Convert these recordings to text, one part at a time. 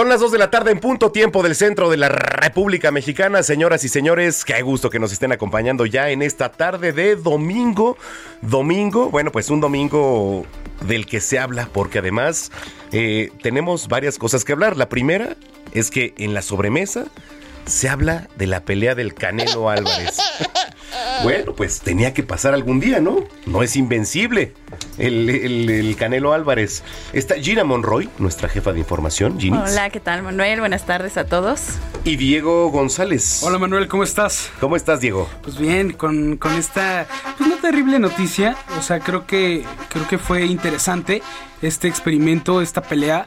Son las 2 de la tarde en punto tiempo del centro de la República Mexicana. Señoras y señores, qué gusto que nos estén acompañando ya en esta tarde de domingo. Domingo, bueno, pues un domingo del que se habla, porque además eh, tenemos varias cosas que hablar. La primera es que en la sobremesa se habla de la pelea del Canelo Álvarez. Bueno, pues tenía que pasar algún día, ¿no? No es invencible el, el- el Canelo Álvarez. Está Gina Monroy, nuestra jefa de información, Ginny. Hola, ¿qué tal, Manuel? Buenas tardes a todos. Y Diego González. Hola Manuel, ¿cómo estás? ¿Cómo estás, Diego? Pues bien, con, con esta pues no terrible noticia, o sea, creo que creo que fue interesante este experimento, esta pelea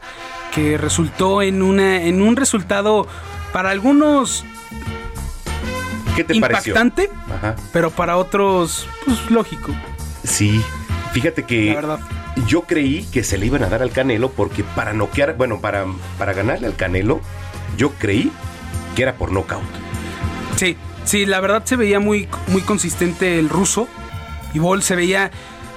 que resultó en una en un resultado para algunos ¿Qué te pareció? impactante, Ajá. pero para otros pues lógico, Sí. Fíjate que yo creí que se le iban a dar al Canelo porque para noquear, bueno, para, para ganarle al Canelo, yo creí que era por nocaut. Sí, sí, la verdad se veía muy muy consistente el ruso. Y Bol se veía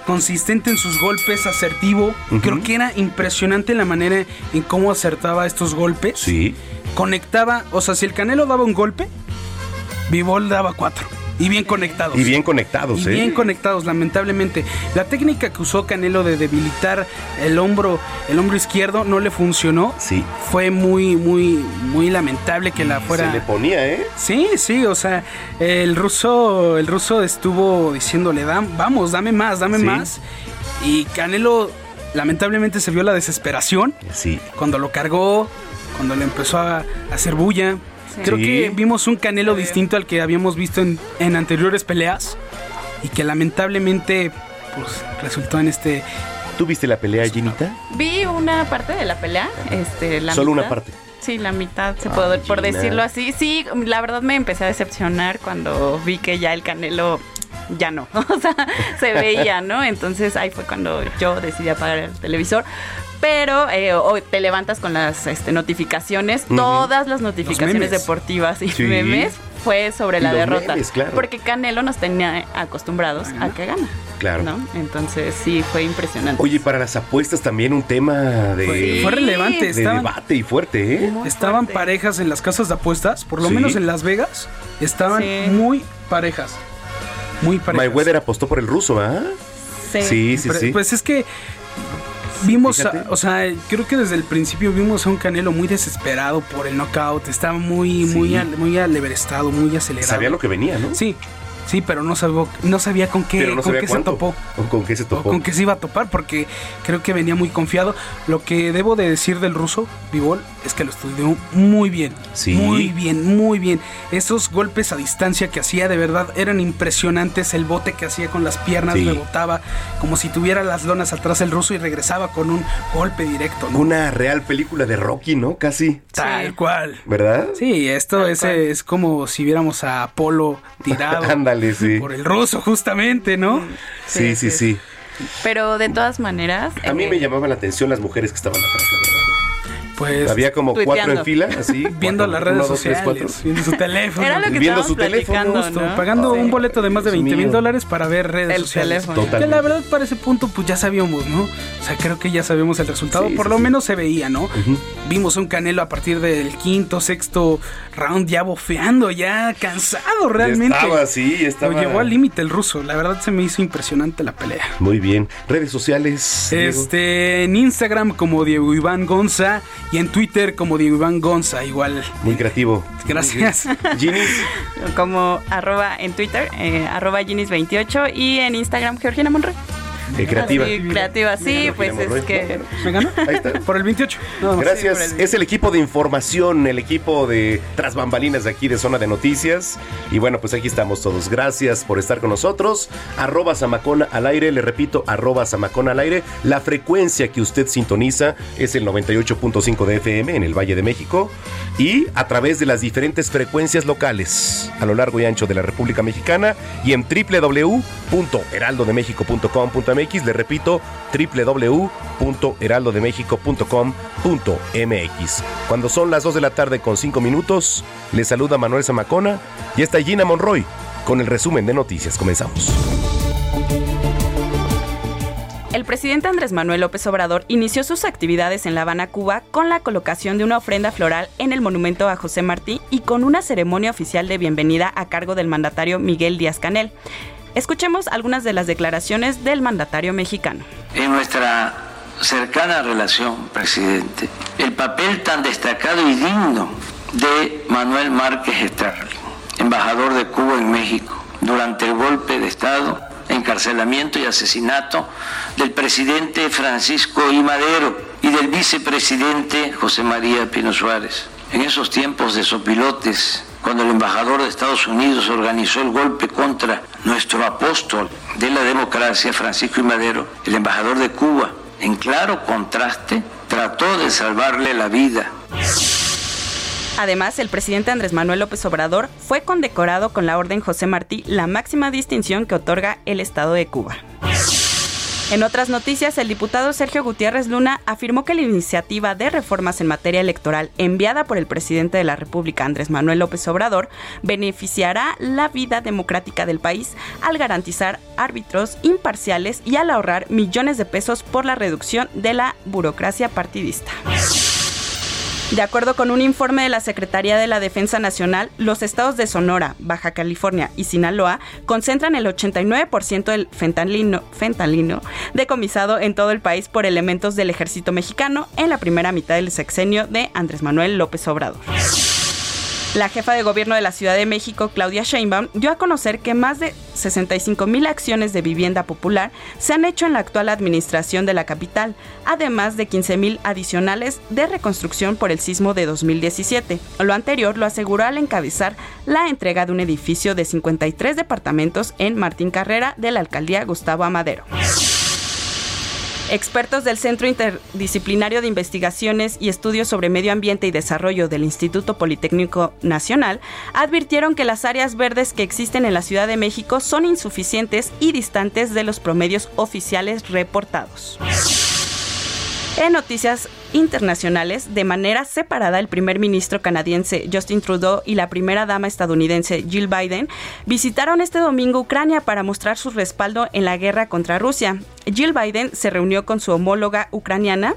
consistente en sus golpes, asertivo. Creo que era impresionante la manera en cómo acertaba estos golpes. Sí. Conectaba, o sea, si el Canelo daba un golpe, Vivol daba cuatro. Y bien conectados. Y bien conectados, Y ¿eh? bien conectados, lamentablemente. La técnica que usó Canelo de debilitar el hombro, el hombro izquierdo, no le funcionó. Sí. Fue muy, muy, muy lamentable que la fuera. Se le ponía, ¿eh? Sí, sí, o sea, el ruso, el ruso estuvo diciéndole, "Dam- vamos, dame más, dame Sí. más. Y Canelo, lamentablemente, se vio la desesperación Sí. cuando lo cargó, cuando le empezó a hacer bulla. Creo Sí. que vimos un Canelo distinto al que habíamos visto en, en anteriores peleas y que lamentablemente pues resultó en este ¿Tú viste la pelea, Ginita? Vi una parte de la pelea, este, la Solo una parte. Sí, la mitad, se Ah, puede, por decirlo así. Sí, la verdad me empecé a decepcionar cuando vi que ya el Canelo ya no, o sea, se veía, ¿no? Entonces ahí fue cuando yo decidí apagar el televisor. Pero eh, hoy te levantas con las este, notificaciones, todas las notificaciones deportivas y Sí. memes fue sobre Y la los derrota. memes, claro. Porque Canelo nos tenía acostumbrados a que gana. Claro. ¿no? Entonces sí, fue impresionante. Oye, para las apuestas también un tema de, fue, fue relevante. de Estaban, debate y fuerte, ¿eh? Estaban fuerte. parejas en las casas de apuestas, por lo Sí. menos en Las Vegas, estaban Sí. muy parejas. Muy parejas. Mayweather apostó por el ruso, ¿ah? Sí. Sí, sí, Pero, sí. Pues es que vimos, a- o sea, creo que desde el principio vimos a un Canelo muy desesperado por el knockout. Estaba muy, Sí. muy, al- muy aleverestado, muy acelerado. Sabía lo que venía, ¿no? Sí, sí, pero no sabía, no sabía con qué, no con sabía qué se topó. ¿O con qué se O topó? con qué se iba a topar, porque creo que venía muy confiado. Lo que debo de decir del ruso, Vivol, es que lo estudió muy bien. Sí. Muy bien, muy bien. Esos golpes a distancia que hacía, de verdad, eran impresionantes. El bote que hacía con las piernas, Sí. rebotaba, como si tuviera las lonas atrás el ruso y regresaba con un golpe directo. ¿no? Una real película de Rocky, ¿no? Casi. Tal cual. ¿Verdad? Sí, esto es, es como si viéramos a Apolo tirado Ándale, sí. por el ruso, justamente, ¿no? Sí, sí, sí. Pero de todas maneras. A mí eh, me llamaban la atención las mujeres que estaban atrás, la verdad. Pues Había como cuatro en fila, así. viendo cuatro, las redes uno, dos, tres, sociales, viendo su teléfono. Era lo que Viendo su teléfono, platicando, Justo, ¿no? pagando Sí. un boleto de más de Dios 20 mil dólares para ver redes El sociales. teléfono. Total. Que la verdad para ese punto pues ya sabíamos, ¿no? O sea, creo que ya sabíamos el resultado, Sí, por sí, lo sí. menos se veía, ¿no? Ujú. Vimos un Canelo a partir del quinto, sexto round ya bofeando, ya cansado realmente. Ya estaba así, estaba. Lo llevó al límite el ruso, la verdad se me hizo impresionante la pelea. Muy bien. Redes sociales. Diego? Este, en Instagram como Diego Iván Gonza y en Twitter como Diego Iván Gonza, igual. Muy creativo. Gracias. Ginis. Como arroba en Twitter, eh, arroba Ginis28 y en Instagram Georgina Monroy. Eh, creativa. Así, creativa, sí, pues es que... ¿Me ganó? Ahí está. Por el 28. No, Gracias. por el- Es el equipo de información, el equipo de tras bambalinas de aquí de Zona de Noticias. Y bueno, pues aquí estamos todos. Gracias por estar con nosotros. Arroba Samacona al aire. Le repito, arroba Samacona al aire. La frecuencia que usted sintoniza es el 98.5 de FM en el Valle de México. Y a través de las diferentes frecuencias locales a lo largo y ancho de la República Mexicana. Y en www.heraldodemexico.com.mx. Le repito, www.heraldodemexico.com.mx. Cuando son las 2 de la tarde con 5 minutos, le saluda Manuel Zamacona y está Gina Monroy con el resumen de noticias. Comenzamos. El presidente Andrés Manuel López Obrador inició sus actividades en La Habana, Cuba, con la colocación de una ofrenda floral en el monumento a José Martí y con una ceremonia oficial de bienvenida a cargo del mandatario Miguel Díaz Canel. Escuchemos algunas de las declaraciones del mandatario mexicano. en nuestra cercana relación, presidente, el papel tan destacado y digno de Manuel Márquez Sterling, embajador de Cuba en México, durante el golpe de Estado, encarcelamiento y asesinato del presidente Francisco I. Madero y del vicepresidente José María Pino Suárez. En esos tiempos de sopilotes, cuando el embajador de Estados Unidos organizó el golpe contra nuestro apóstol de la democracia, Francisco I. Madero, el embajador de Cuba, en claro contraste, trató de salvarle la vida Además, el presidente Andrés Manuel López Obrador fue condecorado con la Orden José Martí, la máxima distinción que otorga el Estado de Cuba. En otras noticias, el diputado Sergio Gutiérrez Luna afirmó que la iniciativa de reformas en materia electoral enviada por el presidente de la República, Andrés Manuel López Obrador, beneficiará la vida democrática del país al garantizar árbitros imparciales y al ahorrar millones de pesos por la reducción de la burocracia partidista. De acuerdo con un informe de la Secretaría de la Defensa Nacional, los estados de Sonora, Baja California y Sinaloa concentran el 89% del fentanilo, fentanilo decomisado en todo el país por elementos del ejército mexicano en la primera mitad del sexenio de Andrés Manuel López Obrador. La jefa de gobierno de la Ciudad de México, Claudia Sheinbaum, dio a conocer que más de 65 mil acciones de vivienda popular se han hecho en la actual administración de la capital, además de 15 mil adicionales de reconstrucción por el sismo de 2017. Lo anterior lo aseguró al encabezar la entrega de un edificio de 53 departamentos en Martín Carrera de la alcaldía Gustavo Amadero. Expertos del Centro Interdisciplinario de Investigaciones y Estudios sobre Medio Ambiente y Desarrollo del Instituto Politécnico Nacional advirtieron que las áreas verdes que existen en la Ciudad de México son insuficientes y distantes de los promedios oficiales reportados. En noticias internacionales, de manera separada, el primer ministro canadiense Justin Trudeau y la primera dama estadounidense Jill Biden visitaron este domingo Ucrania para mostrar su respaldo en la guerra contra Rusia. Jill Biden se reunió con su homóloga ucraniana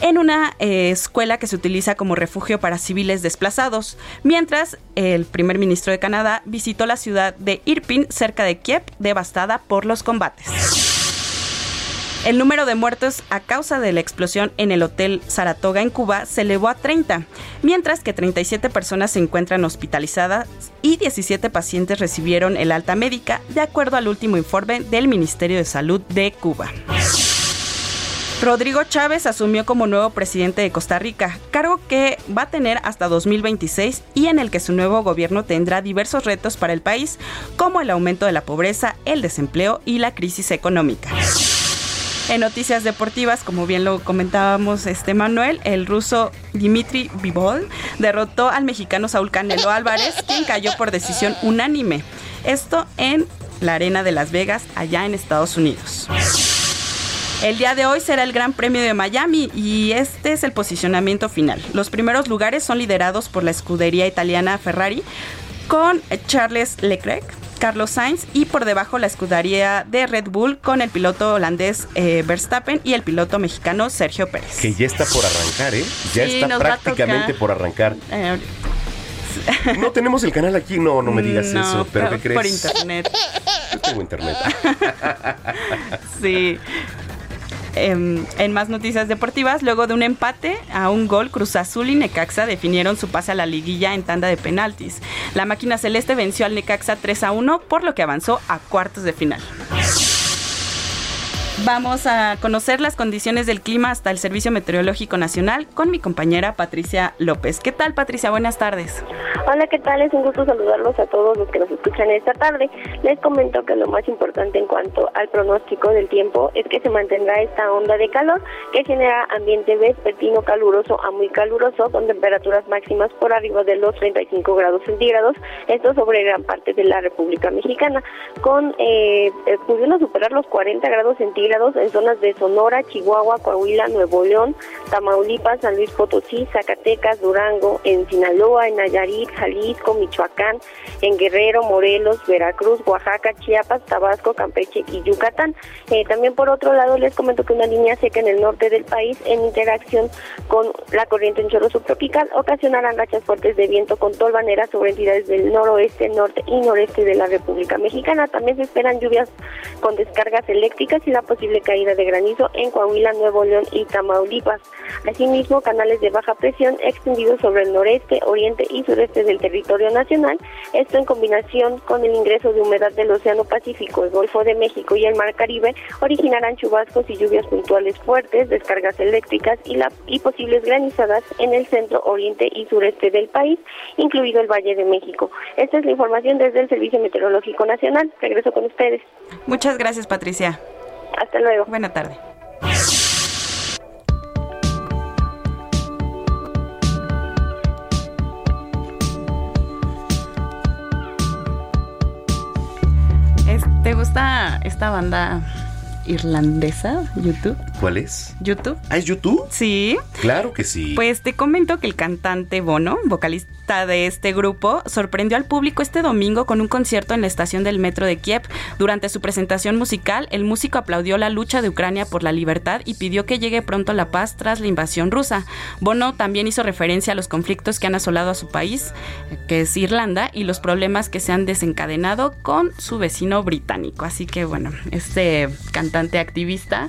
en una eh, escuela que se utiliza como refugio para civiles desplazados, mientras el primer ministro de Canadá visitó la ciudad de Irpin, cerca de Kiev, devastada por los combates. El número de muertos a causa de la explosión en el Hotel Saratoga en Cuba se elevó a 30, mientras que 37 personas se encuentran hospitalizadas y 17 pacientes recibieron el alta médica, de acuerdo al último informe del Ministerio de Salud de Cuba. Rodrigo Chávez asumió como nuevo presidente de Costa Rica, cargo que va a tener hasta 2026 y en el que su nuevo gobierno tendrá diversos retos para el país, como el aumento de la pobreza, el desempleo y la crisis económica. En noticias deportivas, como bien lo comentábamos este Manuel, el ruso Dimitri Bivol derrotó al mexicano Saúl Canelo Álvarez, quien cayó por decisión unánime. Esto en la Arena de Las Vegas, allá en Estados Unidos. El día de hoy será el Gran Premio de Miami y este es el posicionamiento final. Los primeros lugares son liderados por la escudería italiana Ferrari con Charles Leclerc, Carlos Sainz y por debajo la escudería de Red Bull con el piloto holandés eh, Verstappen y el piloto mexicano Sergio Pérez. Que ya está por arrancar, ¿eh? Ya Sí, está prácticamente por arrancar. Eh, No tenemos el canal aquí, no, no me digas no, eso. ¿Pero qué crees? Por internet. Yo tengo internet. Sí. Em, en más noticias deportivas, luego de un empate a un gol, Cruz Azul y Necaxa definieron su pase a la liguilla en tanda de penaltis. La máquina celeste venció al Necaxa 3 a 1, por lo que avanzó a cuartos de final. Vamos a conocer las condiciones del clima hasta el Servicio Meteorológico Nacional con mi compañera Patricia López. ¿Qué tal, Patricia? Buenas tardes. Hola, ¿qué tal? Es un gusto saludarlos a todos los que nos escuchan esta tarde. Les comento que lo más importante en cuanto al pronóstico del tiempo es que se mantendrá esta onda de calor que genera ambiente vespertino caluroso a muy caluroso con temperaturas máximas por arriba de los 35 grados centígrados, esto sobre gran parte de la República Mexicana, con eh, eh pudiendo superar los 40 grados centígrados en zonas de Sonora, Chihuahua, Coahuila, Nuevo León, Tamaulipas, San Luis Potosí, Zacatecas, Durango, en Sinaloa, en Nayarit, Jalisco, Michoacán, en Guerrero, Morelos, Veracruz, Oaxaca, Chiapas, Tabasco, Campeche y Yucatán. Eh, también por otro lado les comento que una línea seca en el norte del país en interacción con la corriente en chorro subtropical ocasionarán rachas fuertes de viento con tolvanera sobre entidades del noroeste, norte y noreste de la República Mexicana. También se esperan lluvias con descargas eléctricas y la posibilidad posible caída de granizo en Coahuila, Nuevo León y Tamaulipas. Asimismo, canales de baja presión extendidos sobre el noreste, oriente y sureste del territorio nacional. Esto en combinación con el ingreso de humedad del Océano Pacífico, el Golfo de México y el Mar Caribe originarán chubascos y lluvias puntuales fuertes, descargas eléctricas y, la, y posibles granizadas en el centro, oriente y sureste del país, incluido el Valle de México. Esta es la información desde el Servicio Meteorológico Nacional. Regreso con ustedes. Muchas gracias, Patricia. Hasta luego. Buena tarde. ¿Te gusta esta banda irlandesa, YouTube. ¿Cuál es? YouTube. ¿Ah, es YouTube? Sí. Claro que sí. Pues te comento que el cantante Bono, vocalista de este grupo, sorprendió al público este domingo con un concierto en la estación del metro de Kiev. Durante su presentación musical, el músico aplaudió la lucha de Ucrania por la libertad y pidió que llegue pronto la paz tras la invasión rusa. Bono también hizo referencia a los conflictos que han asolado a su país, que es Irlanda, y los problemas que se han desencadenado con su vecino británico. Así que bueno, este cantante activista,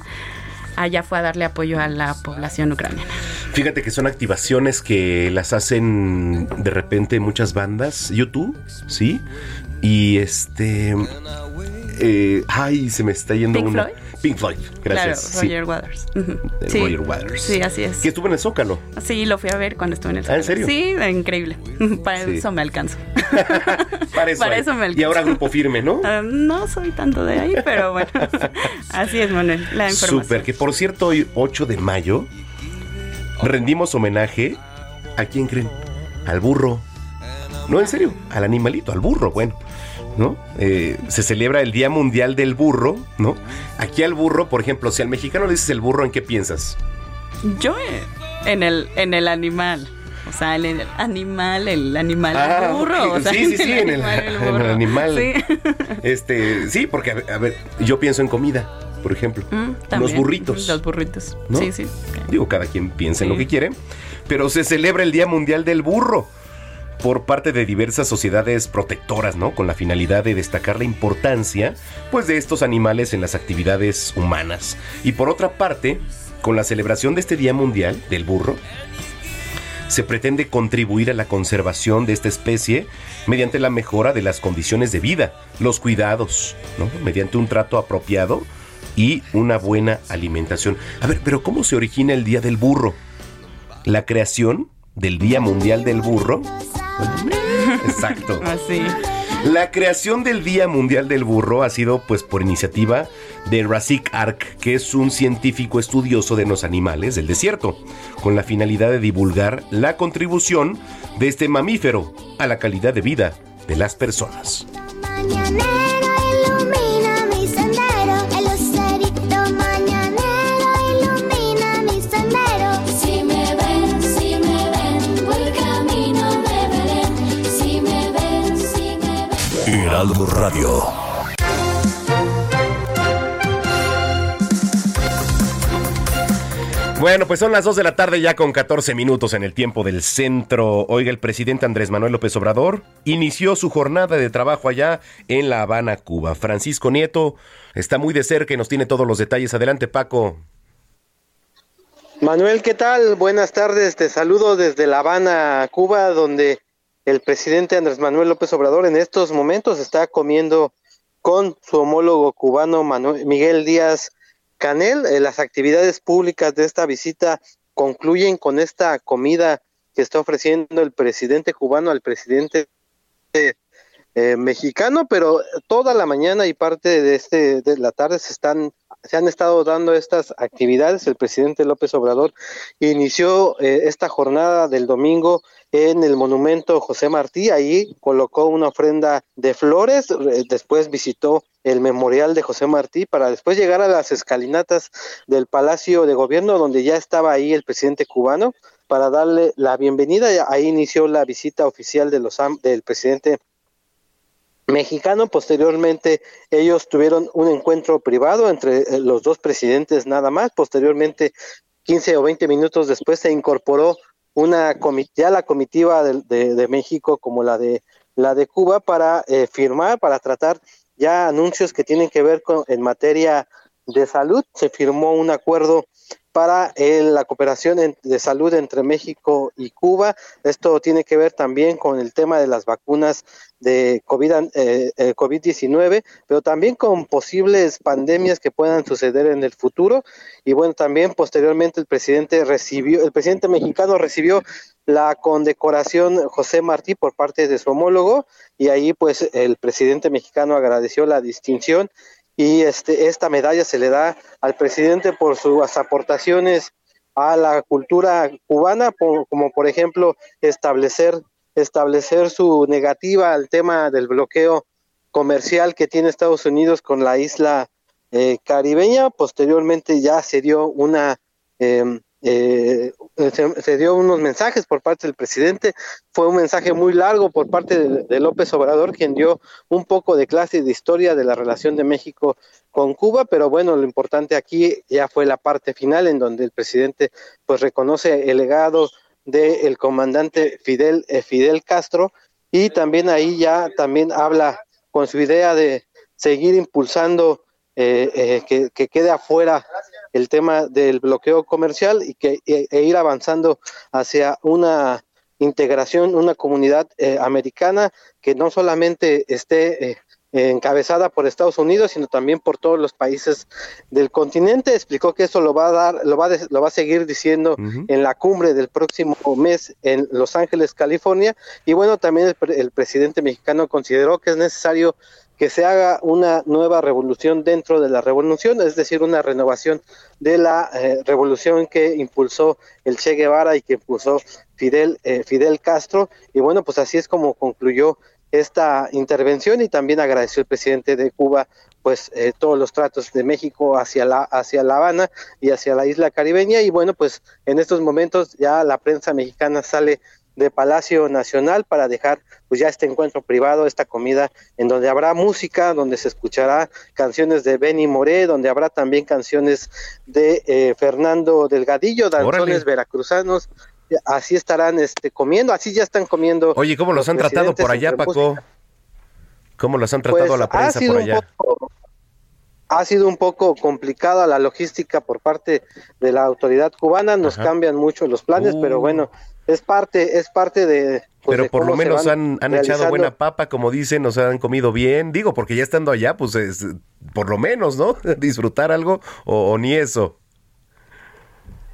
allá fue a darle apoyo a la población ucraniana. Fíjate que son activaciones que las hacen de repente muchas bandas, YouTube, ¿sí? Y este... Eh, ay, se me está yendo una... Pink Floyd, gracias. Claro, Roger Waters. sí. Roger Waters. Sí, así es. Que estuvo en el Zócalo. Sí, lo fui a ver cuando estuve en el Zócalo. ¿Ah, en serio? Sí, increíble. Para eso me alcanzo. Para eso, Para eso me alcanzo. Y ahora grupo firme, ¿no? Uh, no soy tanto de ahí, pero bueno. así es, Manuel, la información. Súper, que por cierto, hoy 8 de mayo rendimos homenaje a quién creen? Al burro. No, en serio, al animalito, al burro, bueno. ¿No? Eh, se celebra el Día Mundial del Burro, ¿no? Aquí al burro, por ejemplo, si al mexicano le dices el burro, ¿en qué piensas? Yo eh, en el, en el animal. O sea, el, el animal, el animal ah, burro. O sea, sí, sí, sí, en el, animal. Sí. Este, sí, porque, a ver, yo pienso en comida, por ejemplo. Mm, los burritos. Los burritos. Sí, sí. Digo, cada quien piensa en lo que quiere. Pero se celebra el Día Mundial del Burro por parte de diversas sociedades protectoras, ¿no? Con la finalidad de destacar la importancia, pues, de estos animales en las actividades humanas. Y por otra parte, con la celebración de este Día Mundial del Burro, se pretende contribuir a la conservación de esta especie mediante la mejora de las condiciones de vida, los cuidados, ¿no? Mediante un trato apropiado y una buena alimentación. A ver, pero ¿cómo se origina el Día del Burro? La creación del Día Mundial del Burro Exacto. Así. La creación del Día Mundial del Burro ha sido pues por iniciativa de Rasik Ark, que es un científico estudioso de los animales del desierto, con la finalidad de divulgar la contribución de este mamífero a la calidad de vida de las personas. Radio. Bueno, pues son las 2 de la tarde ya con 14 minutos en el tiempo del centro. Oiga, el presidente Andrés Manuel López Obrador inició su jornada de trabajo allá en La Habana, Cuba. Francisco Nieto está muy de cerca y nos tiene todos los detalles. Adelante, Paco. Manuel, ¿qué tal? Buenas tardes, te saludo desde La Habana, Cuba, donde el presidente Andrés Manuel López Obrador en estos momentos está comiendo con su homólogo cubano Manuel, Miguel Díaz Canel. Eh, las actividades públicas de esta visita concluyen con esta comida que está ofreciendo el presidente cubano al presidente eh, mexicano, pero toda la mañana y parte de este de la tarde se están se han estado dando estas actividades. El presidente López Obrador inició eh, esta jornada del domingo en el monumento José Martí. Ahí colocó una ofrenda de flores. Después visitó el memorial de José Martí para después llegar a las escalinatas del Palacio de Gobierno, donde ya estaba ahí el presidente cubano para darle la bienvenida. Ahí inició la visita oficial de los, del presidente mexicano. Posteriormente, ellos tuvieron un encuentro privado entre eh, los dos presidentes nada más. Posteriormente, 15 o 20 minutos después, se incorporó una ya la comitiva de, de, México como la de la de Cuba para eh, firmar, para tratar ya anuncios que tienen que ver con en materia de salud. Se firmó un acuerdo para eh, la cooperación de salud entre México y Cuba. Esto tiene que ver también con el tema de las vacunas de COVID, eh, eh COVID-19, pero también con posibles pandemias que puedan suceder en el futuro. Y bueno, también posteriormente el presidente recibió, el presidente mexicano recibió la condecoración José Martí por parte de su homólogo y ahí pues el presidente mexicano agradeció la distinción y este, esta medalla se le da al presidente por sus aportaciones a la cultura cubana, como por ejemplo establecer, establecer su negativa al tema del bloqueo comercial que tiene Estados Unidos con la isla eh, caribeña. Posteriormente ya se dio una eh, eh, se, dio unos mensajes por parte del presidente, fue un mensaje muy largo por parte de, López Obrador, quien dio un poco de clase de historia de la relación de México con Cuba, pero bueno, lo importante aquí ya fue la parte final en donde el presidente pues reconoce el legado del comandante Fidel, eh, Fidel Castro. Y también ahí ya también habla con su idea de seguir impulsando eh, eh, que, que, quede afuera el tema del bloqueo comercial y que e, e ir avanzando hacia una integración, una comunidad eh, americana que no solamente esté eh, encabezada por Estados Unidos, sino también por todos los países del continente. Explicó que eso lo va a dar, lo va a, lo va a seguir diciendo en la cumbre del próximo mes en Los Ángeles, California. Y bueno, también el presidente mexicano consideró que es necesario que se haga una nueva revolución dentro de la revolución, es decir, una renovación de la eh, revolución que impulsó el Che Guevara y que impulsó Fidel, eh, Fidel Castro. Y bueno, pues así es como concluyó esta intervención y también agradeció el presidente de Cuba pues eh, todos los tratos de México hacia la hacia La Habana y hacia la isla caribeña y bueno pues en estos momentos ya la prensa mexicana sale de Palacio Nacional para dejar pues ya este encuentro privado, esta comida en donde habrá música, donde se escuchará canciones de Benny Moré, donde habrá también canciones de eh, Fernando Delgadillo, danzones veracruzanos, así estarán este comiendo, así ya están comiendo. Oye, ¿cómo los, han tratado por allá, Paco? ¿Cómo los han tratado a la pues, prensa por allá? ha sido un poco complicada la logística por parte de la autoridad cubana, nos cambian mucho los planes, pero uh. bueno, es parte, es parte de. Pues, Pero por lo menos han, han echado buena papa, como dicen, nos han comido bien. Digo, porque ya estando allá, pues es, por lo menos, ¿no? Disfrutar algo o, ni eso.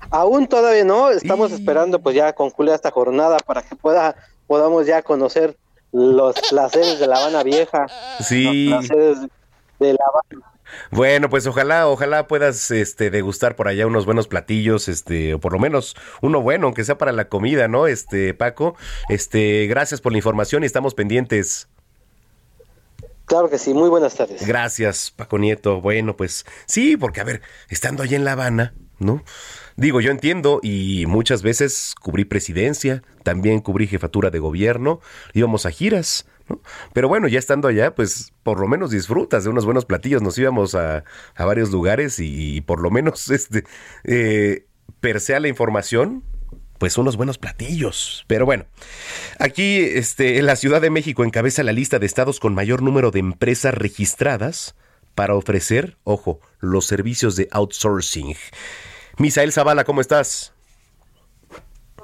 Aún todavía no, estamos esperando pues ya concluir esta jornada para que pueda podamos ya conocer los placeres de La Habana Vieja. Sí. Los placeres de La Habana bueno, pues ojalá, ojalá puedas este degustar por allá unos buenos platillos, este, o por lo menos uno bueno, aunque sea para la comida, ¿no? Este, Paco, este, gracias por la información y estamos pendientes. Claro que sí, muy buenas tardes. Gracias, Paco Nieto. Bueno, pues sí, porque a ver, estando allá en La Habana, ¿no? Digo, yo entiendo y muchas veces cubrí presidencia, también cubrí jefatura de gobierno, íbamos a giras, pero bueno, ya estando allá, pues por lo menos disfrutas de unos buenos platillos. Nos íbamos a, varios lugares y, por lo menos este eh, persea la información, pues unos buenos platillos. Pero bueno, aquí este, en la Ciudad de México encabeza la lista de estados con mayor número de empresas registradas para ofrecer, ojo, los servicios de outsourcing. Misael Zavala, ¿cómo estás?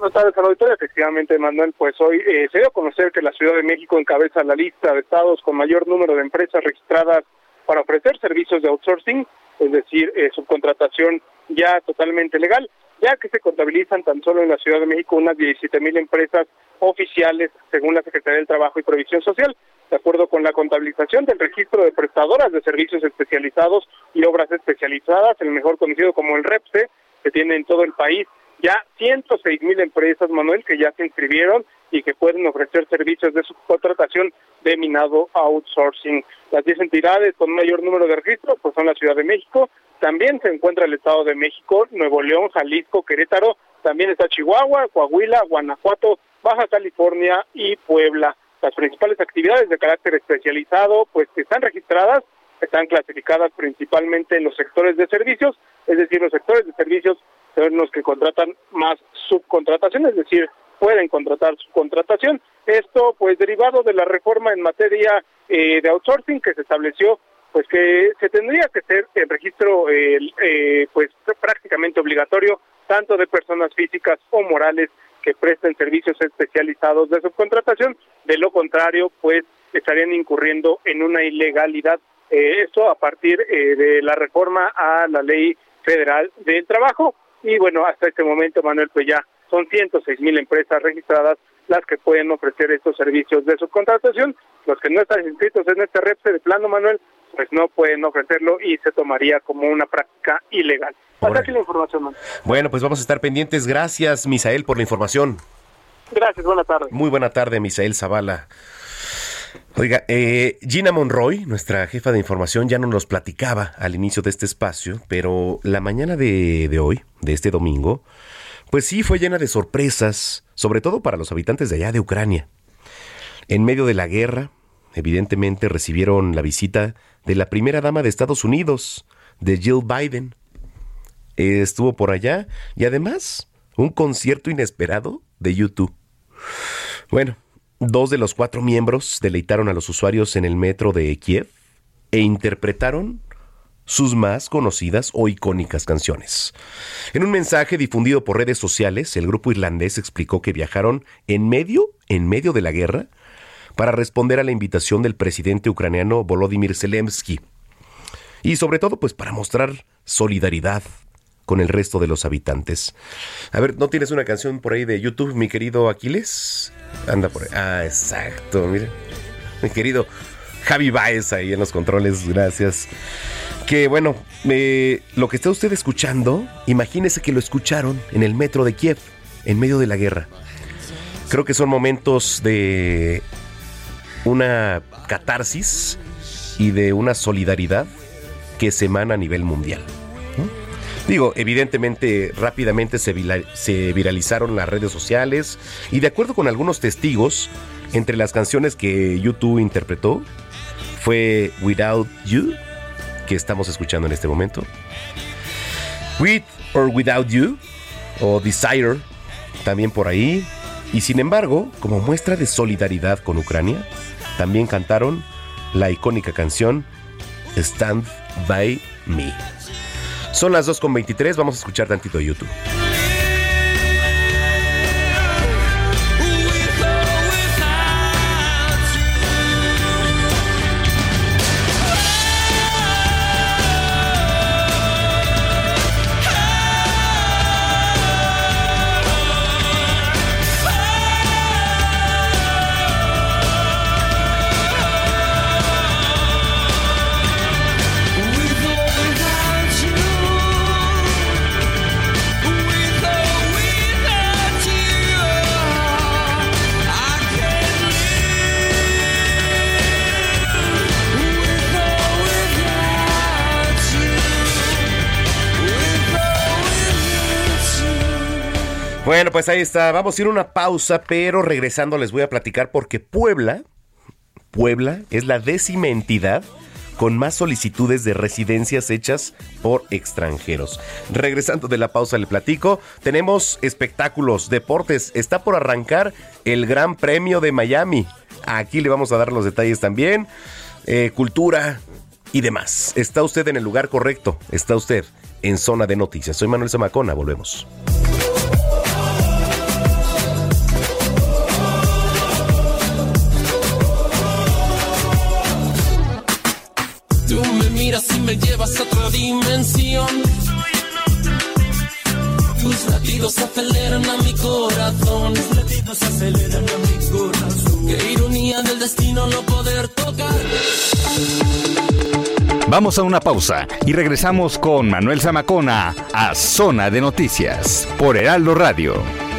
Buenas tardes al. Efectivamente, Manuel, pues hoy eh, se dio a conocer que la Ciudad de México encabeza la lista de estados con mayor número de empresas registradas para ofrecer servicios de outsourcing, es decir, eh, subcontratación ya totalmente legal, ya que se contabilizan tan solo en la Ciudad de México unas 17 mil empresas oficiales, según la Secretaría del Trabajo y Previsión Social. De acuerdo con la contabilización del registro de prestadoras de servicios especializados y obras especializadas, el mejor conocido como el REPSE, que tiene en todo el país ya 106 mil empresas, Manuel, que ya se inscribieron y que pueden ofrecer servicios de subcontratación de minado outsourcing. Las 10 entidades con mayor número de registros pues son la Ciudad de México, también se encuentra el Estado de México, Nuevo León, Jalisco, Querétaro, también está Chihuahua, Coahuila, Guanajuato, Baja California y Puebla. Las principales actividades de carácter especializado pues están registradas, están clasificadas principalmente en los sectores de servicios, es decir, los sectores de servicios son los que contratan más subcontratación, es decir, pueden contratar subcontratación. Esto, pues, derivado de la reforma en materia eh, de outsourcing que se estableció, pues que se tendría que ser el registro, eh, pues, prácticamente obligatorio, tanto de personas físicas o morales que presten servicios especializados de subcontratación. De lo contrario, pues, estarían incurriendo en una ilegalidad. Eh, esto a partir de la reforma a la ley federal del trabajo. Y bueno, hasta este momento, Manuel, pues ya son 106 mil empresas registradas las que pueden ofrecer estos servicios de subcontratación. Los que no están inscritos en este REPSE de plano, Manuel, pues no pueden ofrecerlo y se tomaría como una práctica ilegal. Hasta aquí la información, Manuel. Bueno, pues vamos a estar pendientes. Gracias, Misael, por la información. Gracias, buena tarde. Muy buena tarde, Misael Zavala. Oiga, eh, Gina Monroy, nuestra jefa de información, ya nos los platicaba al inicio de este espacio, pero la mañana de, de hoy, de este domingo, pues sí fue llena de sorpresas, sobre todo para los habitantes de allá de Ucrania. En medio de la guerra, evidentemente recibieron la visita de la primera dama de Estados Unidos, de Jill Biden. Estuvo por allá y además un concierto inesperado de YouTube. Bueno, Dos de los cuatro miembros deleitaron a los usuarios en el metro de Kiev e interpretaron sus más conocidas o icónicas canciones. En un mensaje difundido por redes sociales, el grupo irlandés explicó que viajaron en medio, en medio de la guerra, para responder a la invitación del presidente ucraniano Volodymyr Zelensky. Y sobre todo, pues para mostrar solidaridad con el resto de los habitantes. A ver, ¿no tienes una canción por ahí de YouTube, mi querido Aquiles? Anda por ahí. Ah, exacto, mire. Mi querido Javi Baez ahí en los controles, gracias. Que bueno, lo que está usted escuchando, imagínese que lo escucharon en el metro de Kiev, en medio de la guerra. Creo que son momentos de una catarsis y de una solidaridad que se emana a nivel mundial. Digo, evidentemente rápidamente se, viralizaron las redes sociales y de acuerdo con algunos testigos, entre las canciones que YouTube interpretó fue Without You, que estamos escuchando en este momento, With or Without You, o Desire, también por ahí, y sin embargo, como muestra de solidaridad con Ucrania, también cantaron la icónica canción Stand By Me. Son las 2.23, vamos a escuchar tantito YouTube. Bueno, pues ahí está. Vamos a ir a una pausa, pero regresando les voy a platicar porque Puebla, Puebla es la décima entidad con más solicitudes de residencias hechas por extranjeros. Regresando de la pausa le platico, tenemos espectáculos, deportes, está por arrancar el Gran Premio de Miami. Aquí le vamos a dar los detalles también. Eh, cultura, y demás. Está usted en el lugar correcto, está usted en zona de noticias. Soy Manuel Zamacona, volvemos. Y me llevas a otra dimensión. Tus latidos aceleran a mi corazón. Tus latidos aceleran a mi corazón. Qué ironía del destino no poder tocar. Vamos a una pausa y regresamos con Manuel Zamacona a Zona de Noticias por Heraldo Radio.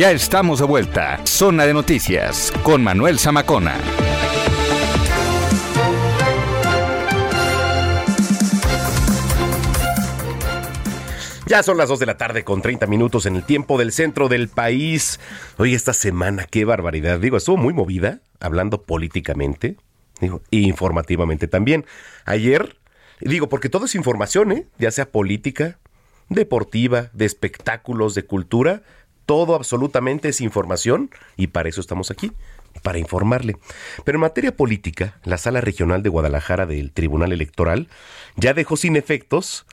Ya estamos de vuelta. Zona de Noticias con Manuel Zamacona. Ya son las 2 de la tarde con 30 minutos en el tiempo del centro del país. Hoy esta semana, qué barbaridad. Digo, estuvo muy movida, hablando políticamente, digo, informativamente también. Ayer, digo, porque todo es información, ¿eh? Ya sea política, deportiva, de espectáculos, de cultura, todo absolutamente es información y para eso estamos aquí, para informarle. Pero en materia política, la Sala Regional de Guadalajara del Tribunal Electoral ya dejó sin efectos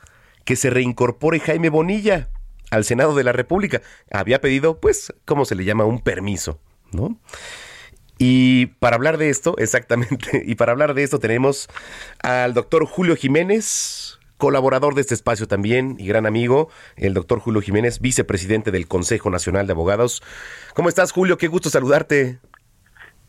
que se reincorpore Jaime Bonilla al Senado de la República. Había pedido, pues, ¿cómo se le llama? Un permiso, ¿no? Y para hablar de esto, exactamente, y para hablar de esto tenemos al doctor Julio Jiménez, colaborador de este espacio también y gran amigo, el doctor Julio Jiménez, vicepresidente del Consejo Nacional de Abogados. ¿Cómo estás, Julio? Qué gusto saludarte.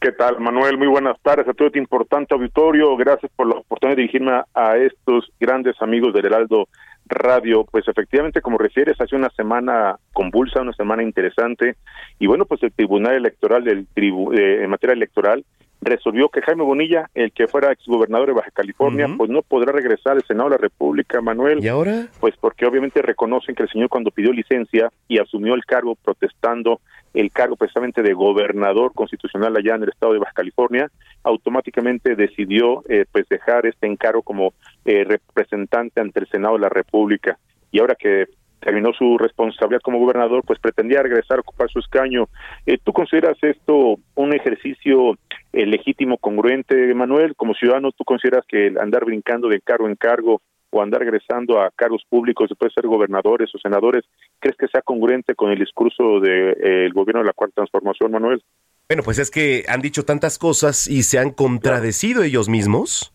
¿Qué tal, Manuel? Muy buenas tardes a todo este importante auditorio. Gracias por la oportunidad de dirigirme a estos grandes amigos del Heraldo Radio. Pues efectivamente, como refieres, hace una semana convulsa, una semana interesante. Y bueno, pues el Tribunal Electoral del tribu eh, en materia electoral resolvió que Jaime Bonilla, el que fuera exgobernador de Baja California, uh -huh. pues no podrá regresar al Senado de la República, Manuel. ¿Y ahora? Pues porque obviamente reconocen que el señor cuando pidió licencia y asumió el cargo protestando el cargo precisamente de gobernador constitucional allá en el estado de Baja California, automáticamente decidió eh, pues dejar este encargo como eh, representante ante el Senado de la República. Y ahora que terminó su responsabilidad como gobernador, pues pretendía regresar a ocupar su escaño. Eh, ¿Tú consideras esto un ejercicio eh, legítimo, congruente, Manuel? Como ciudadano, ¿tú consideras que andar brincando de cargo en cargo o andar regresando a cargos públicos después de ser gobernadores o senadores, ¿crees que sea congruente con el discurso del de, eh, gobierno de la Cuarta Transformación, Manuel? Bueno, pues es que han dicho tantas cosas y se han contradecido ellos mismos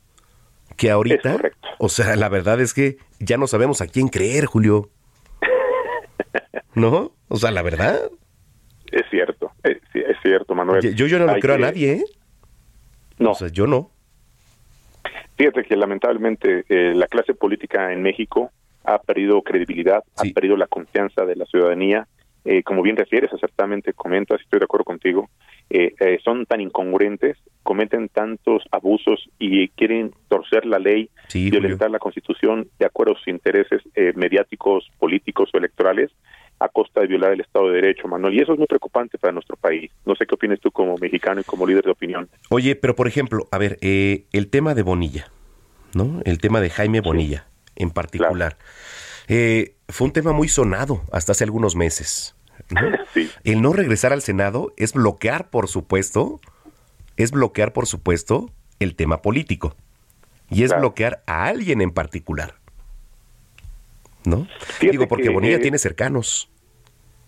que ahorita, o sea, la verdad es que ya no sabemos a quién creer, Julio. ¿No? O sea, la verdad. Es cierto, es, es cierto, Manuel. Yo, yo no lo creo que... a nadie, ¿eh? No. O sea, yo no. Fíjate que lamentablemente eh, la clase política en México ha perdido credibilidad, sí. ha perdido la confianza de la ciudadanía. Eh, como bien refieres, acertadamente comentas, estoy de acuerdo contigo, eh, son tan incongruentes, cometen tantos abusos y quieren torcer la ley, sí, violentar Julio. la constitución de acuerdo a sus intereses mediáticos, políticos o electorales a costa de violar el Estado de Derecho, Manuel. Y eso es muy preocupante para nuestro país. No sé qué opinas tú como mexicano y como líder de opinión. Oye, pero por ejemplo, a ver, eh, el tema de Bonilla, ¿no? El tema de Jaime Bonilla sí. en particular. Claro. Eh, fue un tema muy sonado hasta hace algunos meses. ¿No? sí. El no regresar al Senado es bloquear, por supuesto, es bloquear, por supuesto, el tema político. Y es claro. bloquear a alguien en particular. ¿No? Fíjate Digo, porque que, Bonilla eh, tiene cercanos.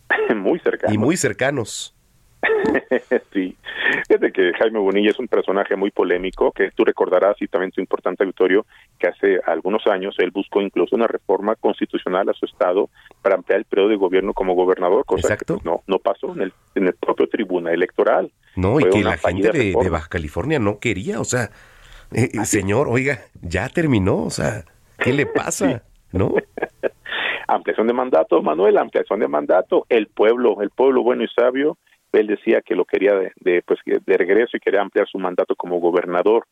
muy cercanos. Y muy cercanos. sí. Fíjate que Jaime Bonilla es un personaje muy polémico, que tú recordarás, y también tu importante auditorio, que hace algunos años él buscó incluso una reforma constitucional a su estado para ampliar el periodo de gobierno como gobernador, cosa Exacto. que pues, no, no pasó en el, en el propio tribunal electoral. No, Fue y que la gente de, de, Baja California no quería, o sea, eh, señor, oiga, ya terminó, o sea, ¿qué le pasa? Sí. ¿No? ampliación de mandato, Manuel, ampliación de mandato, el pueblo, el pueblo bueno y sabio, él decía que lo quería de, de, pues de regreso y quería ampliar su mandato como gobernador.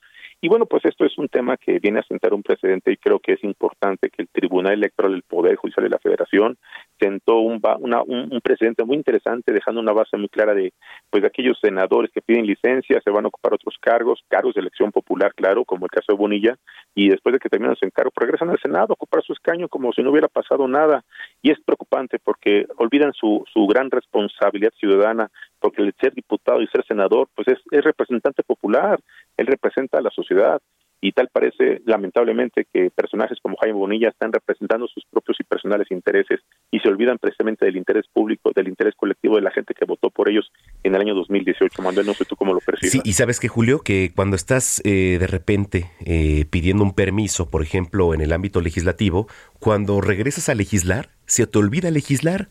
Y bueno, pues esto es un tema que viene a sentar un precedente y creo que es importante que el Tribunal Electoral del Poder Judicial de la Federación sentó un, una, un, precedente muy interesante, dejando una base muy clara de pues aquellos senadores que piden licencia, se van a ocupar otros cargos, cargos de elección popular, claro, como el caso de Bonilla, y después de que terminan su encargo, pues regresan al Senado a ocupar su escaño como si no hubiera pasado nada. Y es preocupante porque olvidan su, su gran responsabilidad ciudadana porque el ser diputado y ser senador, pues es, es representante popular, él representa a la sociedad y tal parece lamentablemente que personajes como Jaime Bonilla están representando sus propios y personales intereses y se olvidan precisamente del interés público, del interés colectivo de la gente que votó por ellos en el año 2018. Manuel, no sé tú cómo lo percibes. Sí, y sabes que Julio, que cuando estás eh, de repente eh, pidiendo un permiso, por ejemplo, en el ámbito legislativo, cuando regresas a legislar, se te olvida legislar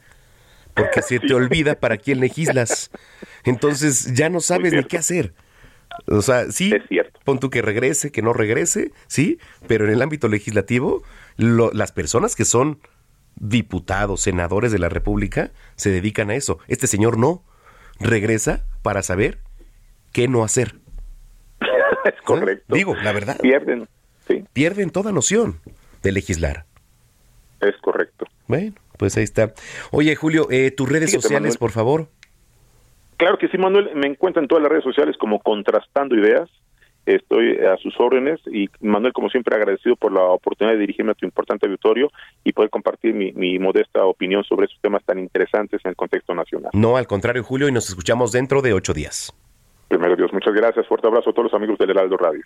porque se te olvida para quién legislas. Entonces ya no sabes ni qué hacer. O sea, sí, pon tú que regrese, que no regrese, sí, pero en el ámbito legislativo, las personas que son diputados, senadores de la República, se dedican a eso. Este señor no, regresa para saber qué no hacer. es correcto. Digo, la verdad. Pierden, sí. Pierden toda noción de legislar. Es correcto. Bueno, pues ahí está. Oye, Julio, eh, tus redes sociales, por favor. Claro que sí, Manuel. Me encuentro en todas las redes sociales como Contrastando Ideas. Estoy a sus órdenes y Manuel, como siempre, agradecido por la oportunidad de dirigirme a tu importante auditorio y poder compartir mi, modesta opinión sobre estos temas tan interesantes en el contexto nacional. No, al contrario, Julio, y nos escuchamos dentro de ocho días. Primero Dios, muchas gracias. Fuerte abrazo a todos los amigos del Heraldo Radio.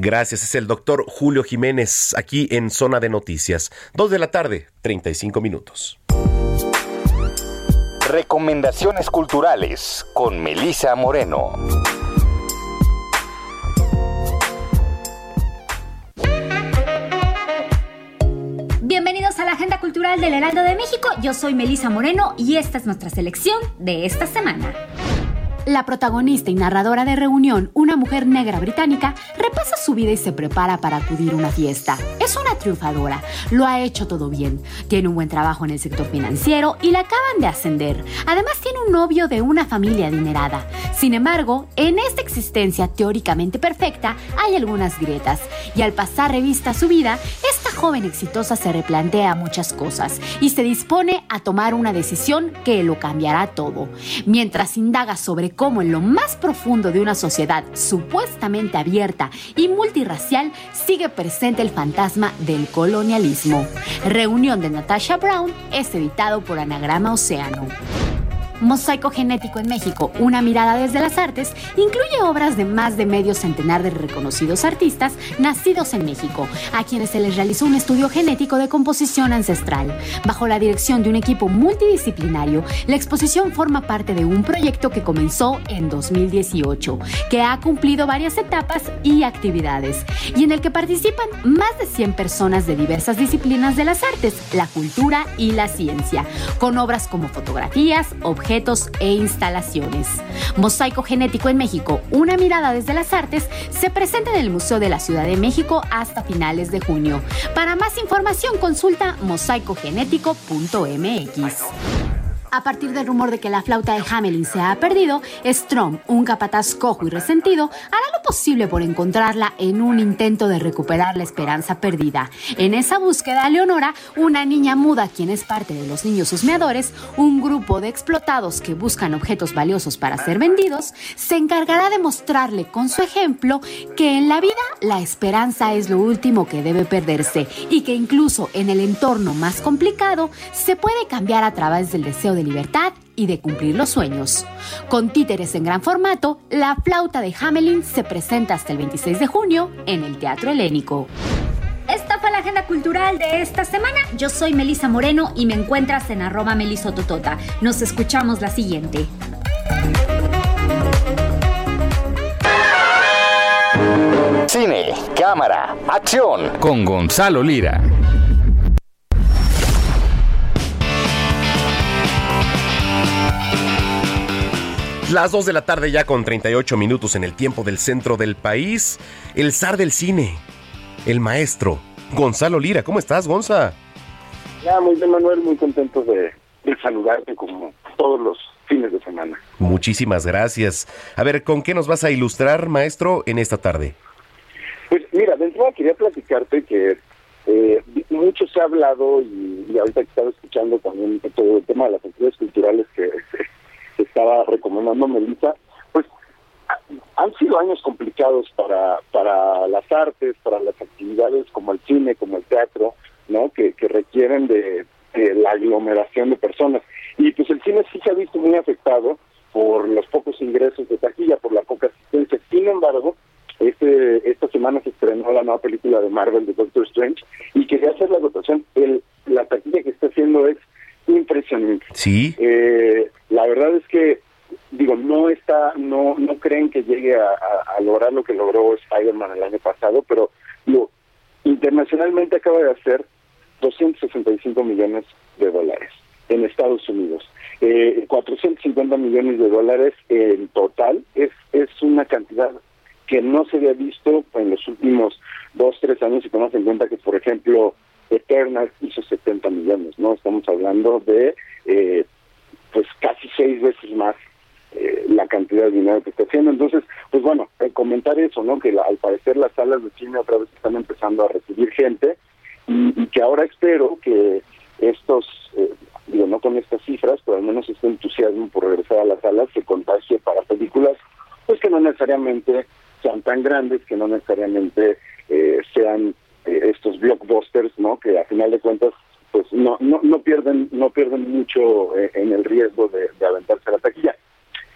Gracias, es el doctor Julio Jiménez aquí en Zona de Noticias. Dos de la tarde, 35 minutos. Recomendaciones culturales con Melisa Moreno. Bienvenidos a la Agenda Cultural del Heraldo de México. Yo soy Melisa Moreno y esta es nuestra selección de esta semana. La protagonista y narradora de Reunión, una mujer negra británica, repasa su vida y se prepara para acudir a una fiesta. Es una triunfadora, lo ha hecho todo bien, tiene un buen trabajo en el sector financiero y la acaban de ascender. Además tiene un novio de una familia adinerada. Sin embargo, en esta existencia teóricamente perfecta hay algunas grietas y al pasar revista a su vida, esta joven exitosa se replantea muchas cosas y se dispone a tomar una decisión que lo cambiará todo. Mientras indaga sobre cómo en lo más profundo de una sociedad supuestamente abierta y multirracial sigue presente el fantasma del colonialismo. Reunión de Natasha Brown es editado por Anagrama Océano. Mosaico Genético en México, una mirada desde las artes, incluye obras de más de medio centenar de reconocidos artistas nacidos en México, a quienes se les realizó un estudio genético de composición ancestral. Bajo la dirección de un equipo multidisciplinario, la exposición forma parte de un proyecto que comenzó en 2018, que ha cumplido varias etapas y actividades, y en el que participan más de 100 personas de diversas disciplinas de las artes, la cultura y la ciencia, con obras como fotografías, objetos, objetos e instalaciones. Mosaico Genético en México, una mirada desde las artes, se presenta en el Museo de la Ciudad de México hasta finales de junio. Para más información consulta mosaicogenético.mx. A partir del rumor de que la flauta de Hamelin se ha perdido, Strom, un capataz cojo y resentido, hará lo posible por encontrarla en un intento de recuperar la esperanza perdida. En esa búsqueda, Leonora, una niña muda quien es parte de los niños husmeadores, un grupo de explotados que buscan objetos valiosos para ser vendidos, se encargará de mostrarle con su ejemplo que en la vida la esperanza es lo último que debe perderse y que incluso en el entorno más complicado se puede cambiar a través del deseo de libertad y de cumplir los sueños. Con títeres en gran formato, la flauta de Hamelin se presenta hasta el 26 de junio en el Teatro Helénico. Esta fue la agenda cultural de esta semana. Yo soy Melisa Moreno y me encuentras en arroba melisototota. Nos escuchamos la siguiente. Cine, cámara, acción con Gonzalo Lira. Las 2 de la tarde ya con 38 minutos en el tiempo del centro del país. El zar del cine, el maestro, Gonzalo Lira. ¿Cómo estás, Gonza? Ya, muy bien, Manuel, muy contento de, saludarte como todos los fines de semana. Muchísimas gracias. A ver, ¿con qué nos vas a ilustrar, maestro, en esta tarde? Pues mira, de entrada quería platicarte que eh, mucho se ha hablado y, ahorita que estaba escuchando también todo el tema de las actividades culturales que estaba recomendando Melissa, pues han sido años complicados para, para las artes, para las actividades como el cine, como el teatro, ¿no? Que, que requieren de, la aglomeración de personas. Y pues el cine sí se ha visto muy afectado por los pocos ingresos de taquilla, por la poca asistencia. Sin embargo, este, esta semana se estrenó la nueva película de Marvel de Doctor Strange y quería hacer la votación. El, la taquilla que está haciendo es impresionante. Sí. Eh, la verdad es que digo no está no no creen que llegue a, a- a lograr lo que logró Spider-Man el año pasado, pero lo internacionalmente acaba de hacer 265 millones de dólares en Estados Unidos. Eh, 450 millones de dólares en total es es una cantidad que no se había visto en los últimos dos, tres años, si tomamos en cuenta que, por ejemplo, Eternal hizo 70 millones, ¿no? Estamos hablando de, eh, pues, casi seis veces más eh, la cantidad de dinero que está haciendo. Entonces, pues bueno, eh, comentar eso, ¿no? Que la- al parecer las salas de cine otra vez están empezando a recibir gente y, y que ahora espero que estos, eh, digo, no con estas cifras, pero al menos este entusiasmo por regresar a las salas se contagie para películas, pues que no necesariamente sean tan grandes, que no necesariamente eh, sean eh, estos blockbusters, ¿no? Que a final de cuentas, pues no no, no pierden no pierden mucho eh, en el riesgo de, de aventarse a la taquilla.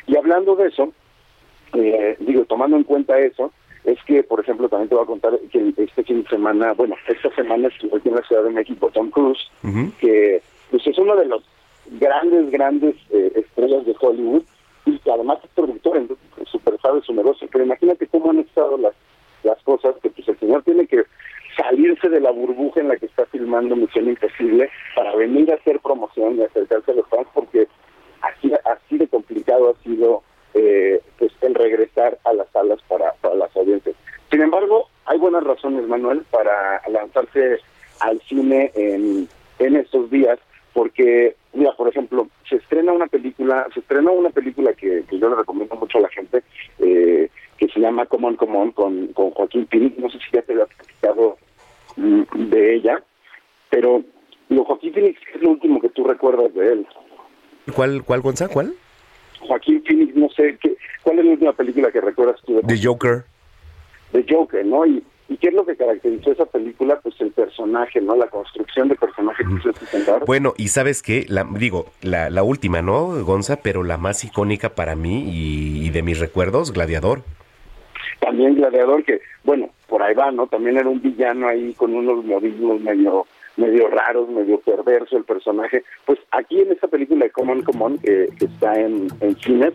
Y hablando de eso, eh, digo, tomando en cuenta eso, es que, por ejemplo, también te voy a contar que este fin de semana, bueno, esta semana estuvo aquí en la Ciudad de México Tom Cruise, que pues es uno de los grandes, grandes eh, estrellas de Hollywood y que además es productor, entonces súper sabe su negocio. Pero imagínate cómo han estado las, las cosas, que pues el señor tiene que salirse de la burbuja en la que está filmando Misión Imposible para venir a hacer promoción y acercarse a los fans, porque así, así de complicado ha sido eh, pues el regresar a las salas para, para las audiencias. Sin embargo, hay buenas razones, Manuel, para lanzarse al cine en, en estos días, porque, mira, por ejemplo, se estrena una película, se estrenó una película que, que yo le recomiendo mucho a la gente, eh, que se llama Come On, Come On, con, con Joaquín Phoenix, no sé si ya te había platicado mm, de ella, pero lo Joaquín Phoenix ¿qué es lo último que tú recuerdas de él. ¿Cuál, cuál, Gonza? ¿Cuál? Joaquín Phoenix, no sé, ¿qué, ¿cuál es la última película que recuerdas tú de The Joker. de Joker, ¿no? Y, y qué es lo que caracterizó esa película? Pues el personaje, ¿no? La construcción de personaje que hizo este señor. Bueno, y sabes qué, la, digo, la, la última, ¿no, Gonza? Pero la más icónica para mí y, y de mis recuerdos, Gladiador. También Gladiador, que, bueno, por ahí va, ¿no? También era un villano ahí con unos modismos medio medio raros, medio perverso el personaje. Pues aquí en esta película de Common Common, que, que está en, en cines,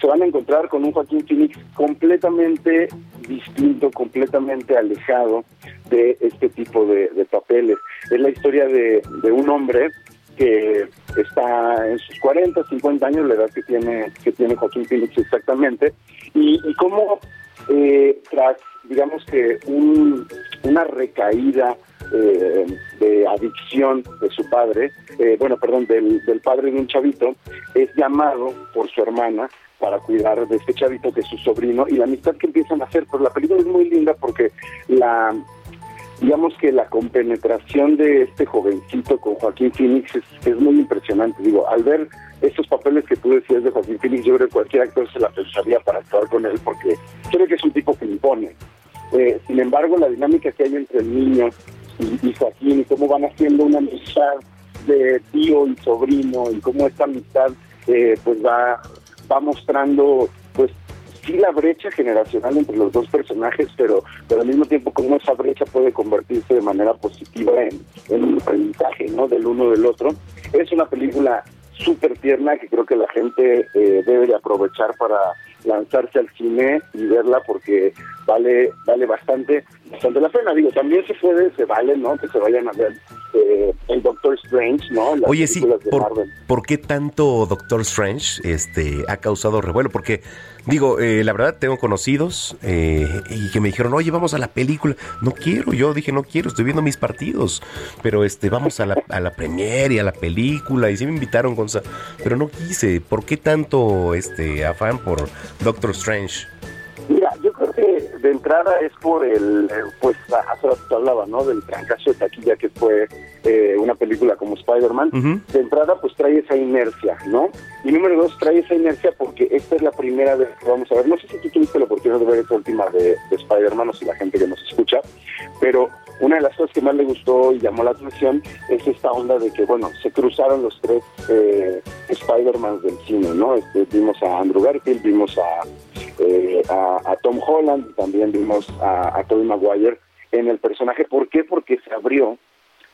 se van a encontrar con un Joaquín Phoenix completamente distinto, completamente alejado de este tipo de, de papeles. Es la historia de, de un hombre que está en sus 40, 50 años, la edad que tiene que tiene Joaquín Phoenix exactamente, y, y cómo eh, tras, digamos que un, una recaída eh, de adicción de su padre, eh, bueno, perdón, del, del padre de un chavito, es llamado por su hermana para cuidar de este chavito que es su sobrino y la amistad que empiezan a hacer. Pero la película es muy linda porque la digamos que la compenetración de este jovencito con Joaquín Phoenix es, es muy impresionante. Digo, al ver estos papeles que tú decías de Joaquín Phoenix, yo creo que cualquier actor se la pensaría para actuar con él porque creo que es un tipo que impone. Eh, sin embargo, la dinámica que hay entre el niño y, y Joaquín y cómo van haciendo una amistad de tío y sobrino y cómo esta amistad eh, pues va, va mostrando pues sí la brecha generacional entre los dos personajes, pero, pero al mismo tiempo cómo esa brecha puede convertirse de manera positiva en, en un aprendizaje ¿no? del uno del otro. Es una película súper tierna que creo que la gente eh, debe de aprovechar para lanzarse al cine y verla porque vale vale bastante bastante la pena digo también se puede se vale no que se vayan a ver eh, el Doctor Strange no Las Oye, sí, por. ¿por qué tanto Doctor Strange este, ha causado revuelo? Porque, digo, eh, la verdad, tengo conocidos eh, y que me dijeron, oye, vamos a la película. No quiero, yo dije, no quiero, estoy viendo mis partidos. Pero este, vamos a la, a la premiere y a la película. Y sí me invitaron, Gonza, pero no quise. ¿Por qué tanto este, afán por Doctor Strange? Mira, yo creo que de entrada es por el, pues hace rato te hablaba, ¿no? Del trancazo de taquilla que fue eh, una película como Spider-Man. De entrada, pues trae esa inercia, ¿no? Y número dos, trae esa inercia porque esta es la primera vez que vamos a ver. No sé si tú tuviste la oportunidad de ver esta última de, de Spider-Man o si la gente que nos escucha, pero una de las cosas que más le gustó y llamó la atención es esta onda de que, bueno, se cruzaron los tres eh, Spider-Man del cine, ¿no? Este, vimos a Andrew Garfield, vimos a, eh, a, Tom Holland, y también vimos a, a Maguire en el personaje. ¿Por qué? Porque se abrió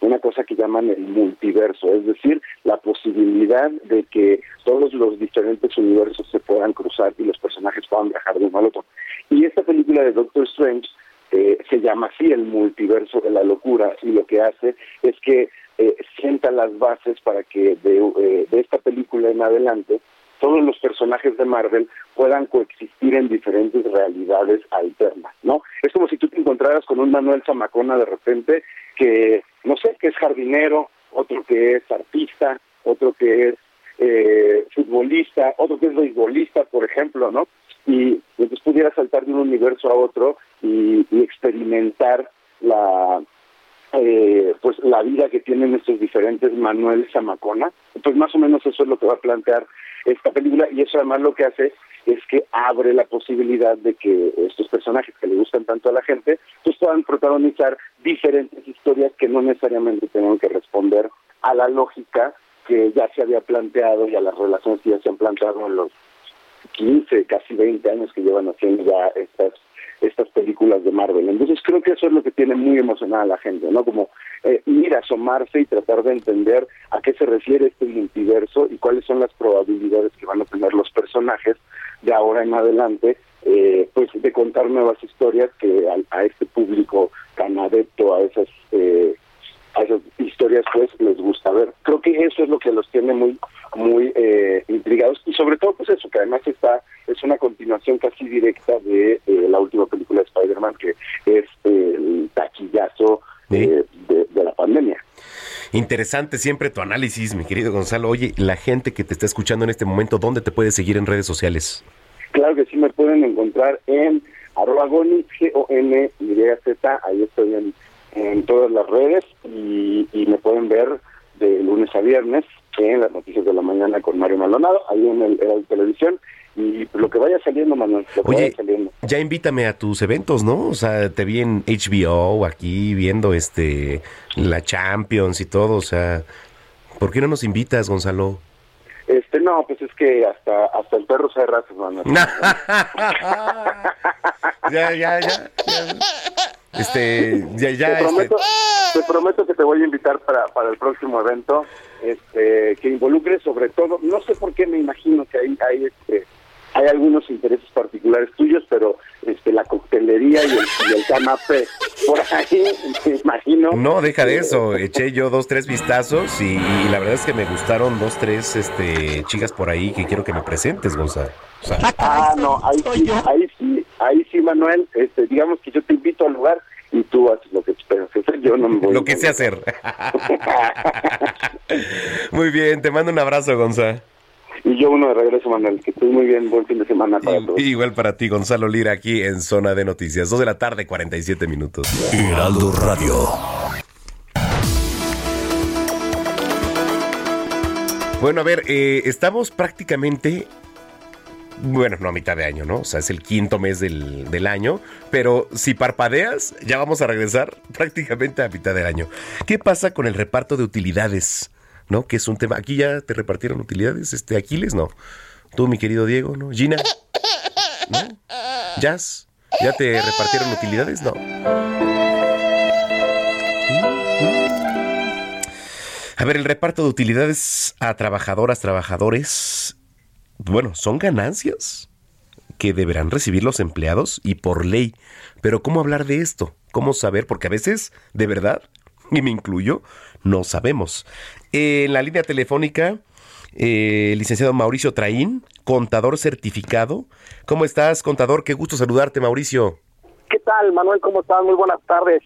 una cosa que llaman el multiverso, es decir, la posibilidad de que todos los diferentes universos se puedan cruzar y los personajes puedan viajar de uno al otro. Y esta película de Doctor Strange eh, se llama así el multiverso de la locura y lo que hace es que eh, sienta las bases para que de, eh, de esta película en adelante todos los personajes de Marvel puedan coexistir en diferentes realidades alternas, ¿no? Es como si tú te encontraras con un Manuel Zamacona de repente que, no sé, que es jardinero, otro que es artista, otro que es eh, futbolista, otro que es beisbolista, por ejemplo, ¿no? Y entonces pudiera saltar de un universo a otro y, experimentar la eh, pues la vida que tienen estos diferentes Manuel Zamacona. Pues más o menos eso es lo que va a plantear esta película y eso además lo que hace es que abre la posibilidad de que estos personajes que le gustan tanto a la gente pues puedan protagonizar diferentes historias que no necesariamente tengan que responder a la lógica que ya se había planteado y a las relaciones que ya se han planteado en los 15, casi 20 años que llevan haciendo ya estas estas películas de Marvel. Entonces creo que eso es lo que tiene muy emocionada a la gente, ¿no? Como eh, ir a asomarse y tratar de entender a qué se refiere este multiverso y cuáles son las probabilidades que van a tener los personajes de ahora en adelante, eh, pues de contar nuevas historias que a, este público tan adepto a esas eh, a esas historias pues les gusta ver. Creo que eso es lo que los tiene muy muy eh, intrigados y sobre todo pues eso que además está es una continuación casi directa de la última película de Spider-Man que es el taquillazo de, de la pandemia. Interesante siempre tu análisis, mi querido Gonzalo. Oye, la gente que te está escuchando en este momento, ¿dónde te puede seguir en redes sociales? Claro que sí, me pueden encontrar en arroba goni, G-O-N-Y-Z, ahí estoy en, en todas las redes y, y me pueden ver de lunes a viernes en las noticias de la mañana con Mario Maldonado, ahí en el, en televisión y lo que vaya saliendo, Manuel. Lo que vaya saliendo. Ya invítame a tus eventos, ¿no? O sea, te vi en HBO aquí viendo este la Champions y todo, o sea, ¿por qué no nos invitas, Gonzalo? Este, no, pues es que hasta hasta el perro se raza, Manuel. ya, ya, ya, Este, ya, ya. Te prometo, te prometo que te voy a invitar para, para el próximo evento, este, que involucre sobre todo, no sé por qué me imagino que hay, hay este, hay algunos intereses particulares tuyos, pero este la coctelería y el, y el canapé, por ahí me imagino. No, deja de eso, eché yo dos, tres vistazos y, la verdad es que me gustaron dos, tres este, chicas por ahí que quiero que me presentes, Gonzalo. ah, no, ahí sí, ahí sí, ahí sí, Manuel, este, digamos que yo te invito al lugar y tú haces lo que esperas yo no me voy Lo que sé hacer. Muy bien, te mando un abrazo, Gonzalo. Y yo uno de regreso, Manuel. Que estés muy bien. Buen fin de semana para todos. Igual para ti, Gonzalo Lira, aquí en Zona de Noticias. Dos de la tarde, 47 minutos. Heraldo Radio. Bueno, a ver, eh, estamos prácticamente bueno, no a mitad de año, ¿no? O sea, es el quinto mes del, del, año, pero si parpadeas, ya vamos a regresar prácticamente a mitad del año. ¿Qué pasa con el reparto de utilidades? ¿No? Que es un tema. Aquí ya te repartieron utilidades, este Aquiles, no. Tú, mi querido Diego, ¿no? Gina, ¿no? Jazz, ¿ya te repartieron utilidades? No. A ver, el reparto de utilidades a trabajadoras, trabajadores, bueno, son ganancias que deberán recibir los empleados y por ley. Pero ¿cómo hablar de esto? ¿Cómo saber? Porque a veces, de verdad, y me incluyo, no sabemos. En la línea telefónica, eh, licenciado Mauricio Traín, contador certificado. ¿Cómo estás, contador? Qué gusto saludarte, Mauricio. ¿Qué tal, Manuel? ¿Cómo estás? Muy buenas tardes.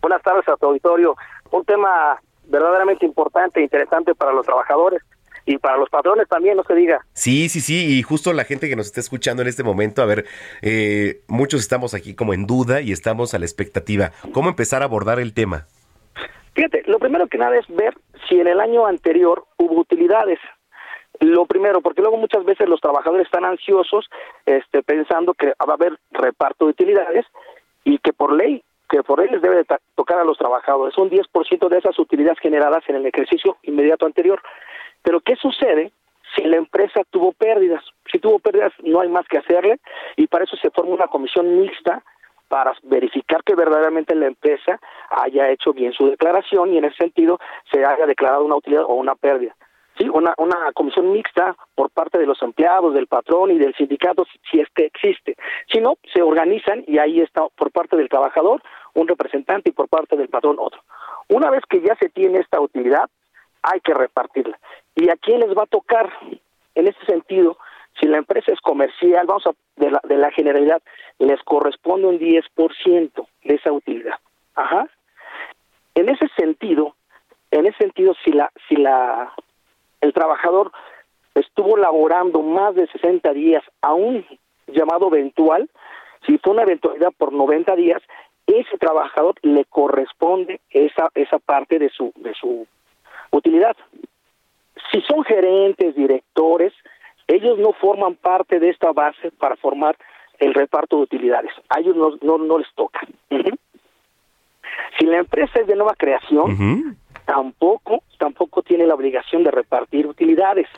Buenas tardes a tu auditorio. Un tema verdaderamente importante e interesante para los trabajadores y para los patrones también, no se diga. Sí, sí, sí, y justo la gente que nos está escuchando en este momento, a ver, eh, muchos estamos aquí como en duda y estamos a la expectativa. ¿Cómo empezar a abordar el tema? Fíjate, lo primero que nada es ver si en el año anterior hubo utilidades. Lo primero, porque luego muchas veces los trabajadores están ansiosos este, pensando que va a haber reparto de utilidades y que por ley que por ley les debe de tocar a los trabajadores, un 10% de esas utilidades generadas en el ejercicio inmediato anterior. Pero ¿qué sucede si la empresa tuvo pérdidas? Si tuvo pérdidas no hay más que hacerle y para eso se forma una comisión mixta para verificar que verdaderamente la empresa haya hecho bien su declaración y en ese sentido se haya declarado una utilidad o una pérdida. Sí, una, una comisión mixta por parte de los empleados, del patrón y del sindicato, si- es que existe. Si no, se organizan y ahí está por parte del trabajador un representante y por parte del patrón otro. Una vez que ya se tiene esta utilidad, hay que repartirla. ¿Y a quién les va a tocar? En ese sentido, si la empresa es comercial, vamos a, de la, de la generalidad, les corresponde un 10% de esa utilidad. Ajá. En ese sentido, en ese sentido, si la, si la, el trabajador estuvo laborando más de 60 días a un llamado eventual, si fue una eventualidad por 90 días, ese trabajador le corresponde esa esa parte de su de su utilidad. Si son gerentes, directores, ellos no forman parte de esta base para formar el reparto de utilidades. A ellos no, no, no les toca. Si la empresa es de nueva creación, tampoco tampoco tiene la obligación de repartir utilidades.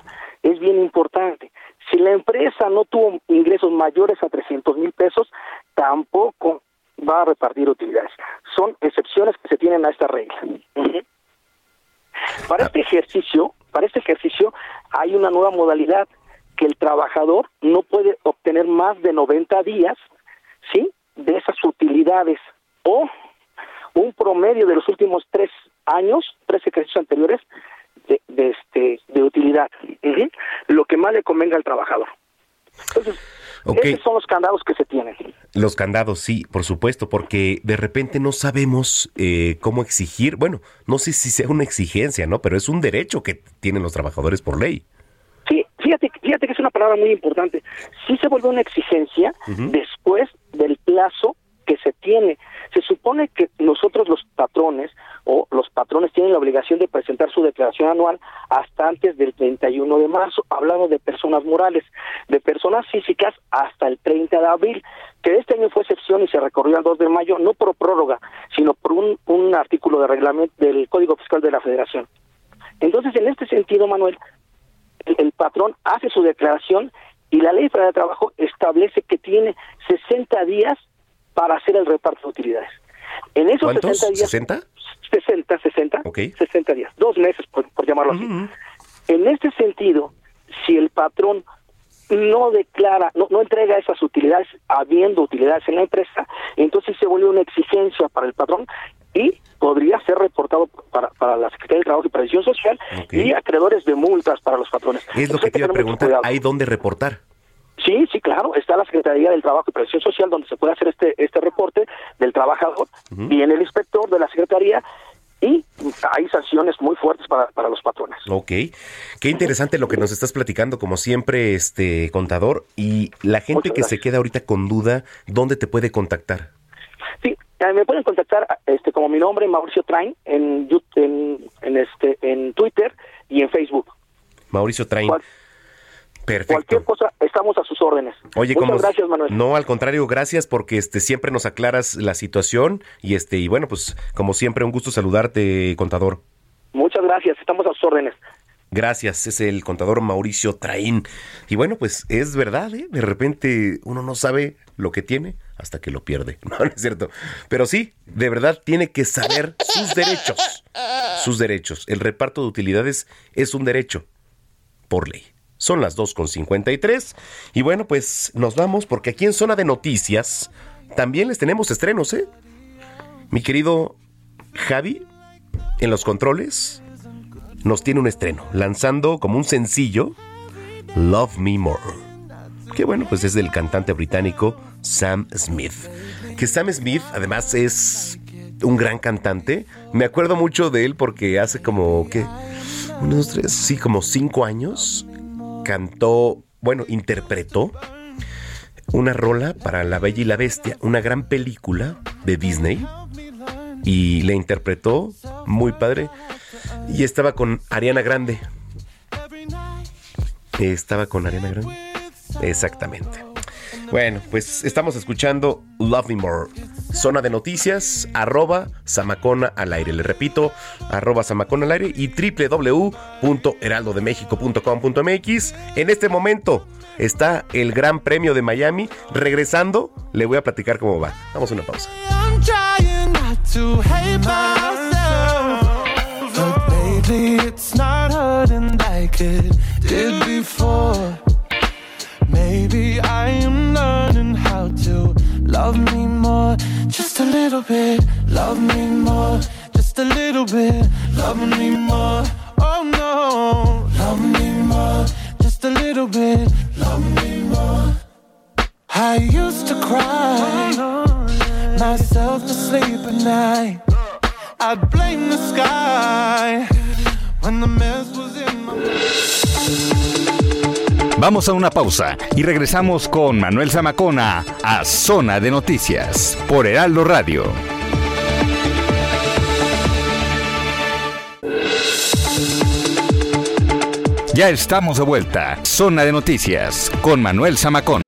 Es bien importante. Si la empresa no tuvo ingresos mayores a 300 mil pesos, tampoco va a repartir utilidades. Son excepciones que se tienen a esta regla. Para este ejercicio, para este ejercicio hay una nueva modalidad que el trabajador no puede obtener más de 90 días, ¿sí? De esas utilidades o un promedio de los últimos tres años, tres ejercicios anteriores de, de este de utilidad, lo que más le convenga al trabajador. Entonces, Ok. esos son los candados que se tienen. Los candados, sí, por supuesto, porque de repente no sabemos eh, cómo exigir, bueno, no sé si sea una exigencia, ¿no? Pero es un derecho que tienen los trabajadores por ley. Sí, fíjate, fíjate que es una palabra muy importante. Sí se vuelve una exigencia después del plazo que se tiene. Se supone que nosotros los patrones o los patrones tienen la obligación de presentar su declaración anual hasta antes del 31 de marzo, hablando de personas morales, de personas físicas hasta el 30 de abril, que este año fue excepción y se recorrió al 2 de mayo, no por prórroga, sino por un, un artículo de reglamento del Código Fiscal de la Federación. Entonces, en este sentido, Manuel, el, el patrón hace su declaración y la ley federal de trabajo establece que tiene 60 días para hacer el reparto de utilidades. En esos ¿Cuántos? 60 días, ¿60? 60, 60, Ok. 60 días, dos meses por, por llamarlo así. En este sentido, si el patrón no declara, no, no entrega esas utilidades, habiendo utilidades en la empresa, entonces se vuelve una exigencia para el patrón y podría ser reportado para, para la Secretaría del Trabajo y Previsión Social y acreedores de multas para los patrones. Es lo Entonces que te iba a preguntar. ¿hay dónde reportar? Sí, sí, claro. Está la Secretaría del Trabajo y Previsión Social donde se puede hacer este este reporte del trabajador. Ujú. Viene el inspector de la Secretaría y hay sanciones muy fuertes para, para los patrones. Ok, qué interesante lo que nos estás platicando, como siempre, este contador. Y la gente que se queda ahorita con duda, ¿dónde te puede contactar? Sí, me pueden contactar este como mi nombre Mauricio Train en, en en este en Twitter y en Facebook. Mauricio Train. Cual- Perfecto. Cualquier cosa, estamos a sus órdenes. Oye, Muchas como gracias, Manuel. no, al contrario, gracias porque este siempre nos aclaras la situación y este y bueno, pues como siempre un gusto saludarte, contador. Muchas gracias, estamos a sus órdenes. Gracias, es el contador Mauricio Traín. Y bueno, pues es verdad, ¿eh? De repente uno no sabe lo que tiene hasta que lo pierde. No, no es cierto. Pero sí, de verdad tiene que saber sus derechos. Sus derechos. El reparto de utilidades es un derecho por ley. Son las 2.53. Y bueno, pues nos vamos porque aquí en Zona de Noticias también les tenemos estrenos, ¿eh? Mi querido Javi, en los controles, nos tiene un estreno, lanzando como un sencillo Love Me More. Que bueno, pues es del cantante británico Sam Smith. Que Sam Smith además es un gran cantante. Me acuerdo mucho de él porque hace como, ¿qué? Unos tres, sí, como cinco años cantó, bueno, interpretó una rola para La Bella y la Bestia, una gran película de Disney. Y le interpretó muy padre. Y estaba con Ariana Grande. Estaba con Ariana Grande. Exactamente. Bueno, pues estamos escuchando Love Me More, zona de noticias, arroba Samacona al aire. Le repito, arroba Samacona al aire y www.heraldodemexico.com.mx. En este momento está el Gran Premio de Miami. Regresando, le voy a platicar cómo va. Vamos a una pausa. Maybe I am learning how to love me more. Just a little bit. Love me more. Just a little bit. Love me more. Oh no. Love me more. Just a little bit. Love me more. I used to cry myself to sleep at night. I'd blame the sky when the mess was in my Vamos a una pausa y regresamos con Manuel Zamacona a Zona de Noticias por Heraldo Radio. Ya estamos de vuelta. Zona de Noticias con Manuel Zamacona.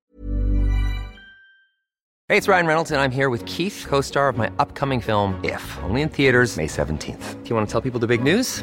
Hey, it's Ryan Reynolds, and I'm here with Keith, co star of my upcoming film, If, only in theaters, May 17th. Do you want to tell people the big news?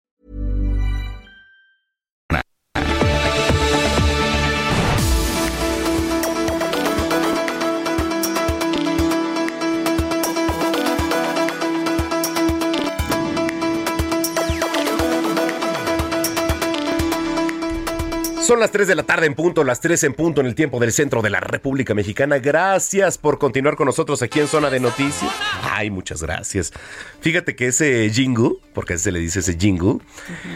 Son las 3 de la tarde en punto, las 3 en punto en el tiempo del centro de la República Mexicana. Gracias por continuar con nosotros aquí en Zona de Noticias. Ay, muchas gracias. Fíjate que ese jingle, porque se le dice ese jingle,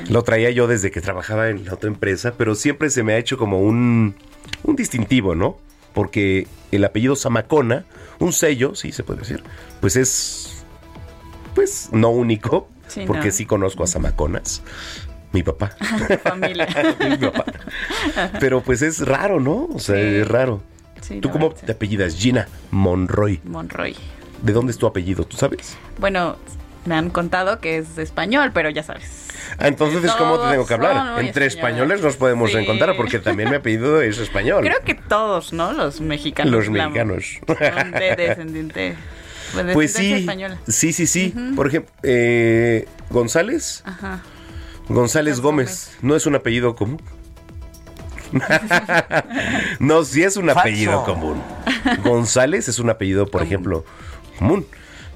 lo traía yo desde que trabajaba en la otra empresa, pero siempre se me ha hecho como un, un distintivo, ¿no? Porque el apellido Zamacona, un sello, sí se puede decir, pues es, pues no único, Sí, porque no. sí conozco a Zamaconas. Mi papá. familia. Mi papá. Pero pues es raro, ¿no? O sea, es raro. Sí, ¿Tú cómo te apellidas? Gina Monroy. Monroy. ¿De dónde es tu apellido? ¿Tú sabes? Bueno, me han contado que es español, pero ya sabes. Ah, entonces, ¿cómo te Todos tengo que hablar? Entre españoles. españoles nos podemos Sí. encontrar porque también mi apellido es español. Creo que todos, ¿no? Los mexicanos. Los mexicanos. son de descendiente. de Pues descendencia sí, española. sí, sí, sí. Por ejemplo, eh, González. Ajá. González Gómez. No es un apellido común. no, sí es un apellido común. González es un apellido, por ejemplo, común.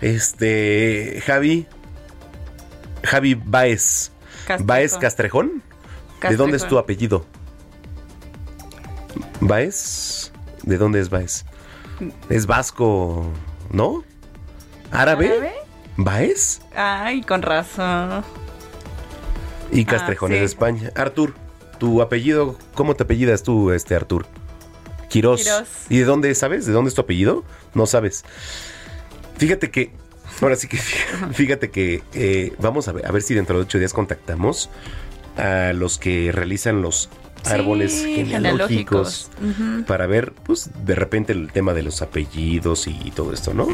Este, Javi. Javi Baez. Castrejón. Baez Castrejón. ¿De dónde es tu apellido? Baez. ¿De dónde es Baez? Es vasco, ¿no? ¿Árabe? ¿Árabe? ¿Baez? Ay, con razón. Y Ah, es de. España. Artur, tu apellido, ¿cómo te apellidas tú, este Artur? Quirós. Quirós. ¿Y de dónde sabes? ¿De dónde es tu apellido? No sabes. Fíjate que, ahora sí que, fíjate que eh, vamos a ver, a ver si dentro de ocho días contactamos a los que realizan los Sí, árboles genealógicos, para ver, pues, de repente el tema de los apellidos y todo esto, ¿no?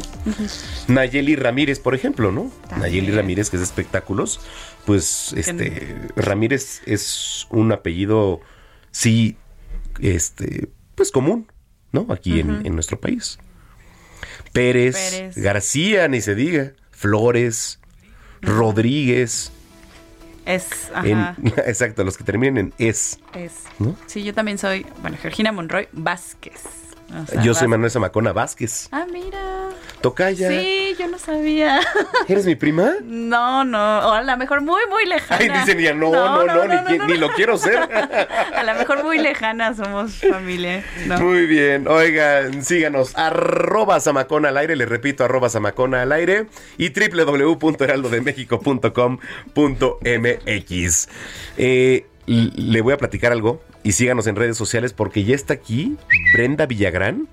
Nayeli Ramírez, por ejemplo, ¿no? Nayeli Ramírez, que es de espectáculos, pues este Ramírez es un apellido, sí, este, pues común, ¿no? Aquí en, en nuestro país. Pérez, Pérez. García, ni se diga, Flores, Rodríguez, Es, en- ajá. exacto, los que terminen en es. Es. ¿no? Sí, yo también soy, bueno, Georgina Monroy Vázquez. O sea, Yo soy. Manuel Zamacona Vázquez. Ah, mira. Tocaya. Sí, yo no sabía. ¿Eres mi prima? No, no. O a lo mejor muy, muy lejana. Ay, dicen ya, no, no, no, ni, qui- ni lo quiero ser. A lo mejor muy lejana somos familia. No. Muy bien, oigan, síganos, arroba Zamacona al aire, les repito, arroba Zamacona al aire y www.heraldodemexico.com.mx. Eh, le voy a platicar algo y síganos en redes sociales porque ya está aquí Brenda Villagrán,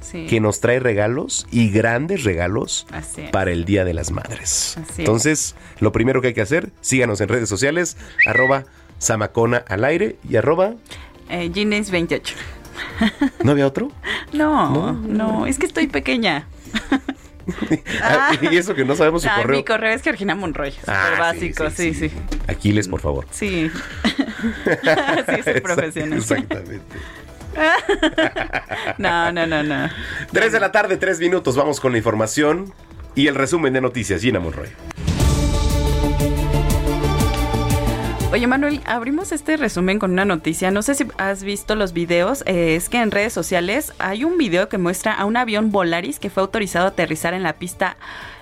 Sí. que nos trae regalos y grandes regalos para el Día de las Madres. Así es. Entonces, lo primero que hay que hacer, síganos en redes sociales, arroba al aire y arroba. Eh, Gines 28. ¿No había otro? No, no, es que estoy pequeña. Ah, y eso que no sabemos su Ah, correo. Mi correo es Georgina Monroy. Súper Ah, sí, básico, sí, sí. Aquiles, por favor. Sí. sí, soy profesional. Exactamente. No, no, no, no. 3 de la tarde, 3 minutos. Vamos con la información y el resumen de noticias. Gina Monroy. Oye, Manuel, abrimos este resumen con una noticia. No sé si has visto los videos. eh, es que en redes sociales hay un video que muestra a un avión Volaris que fue autorizado a aterrizar en la pista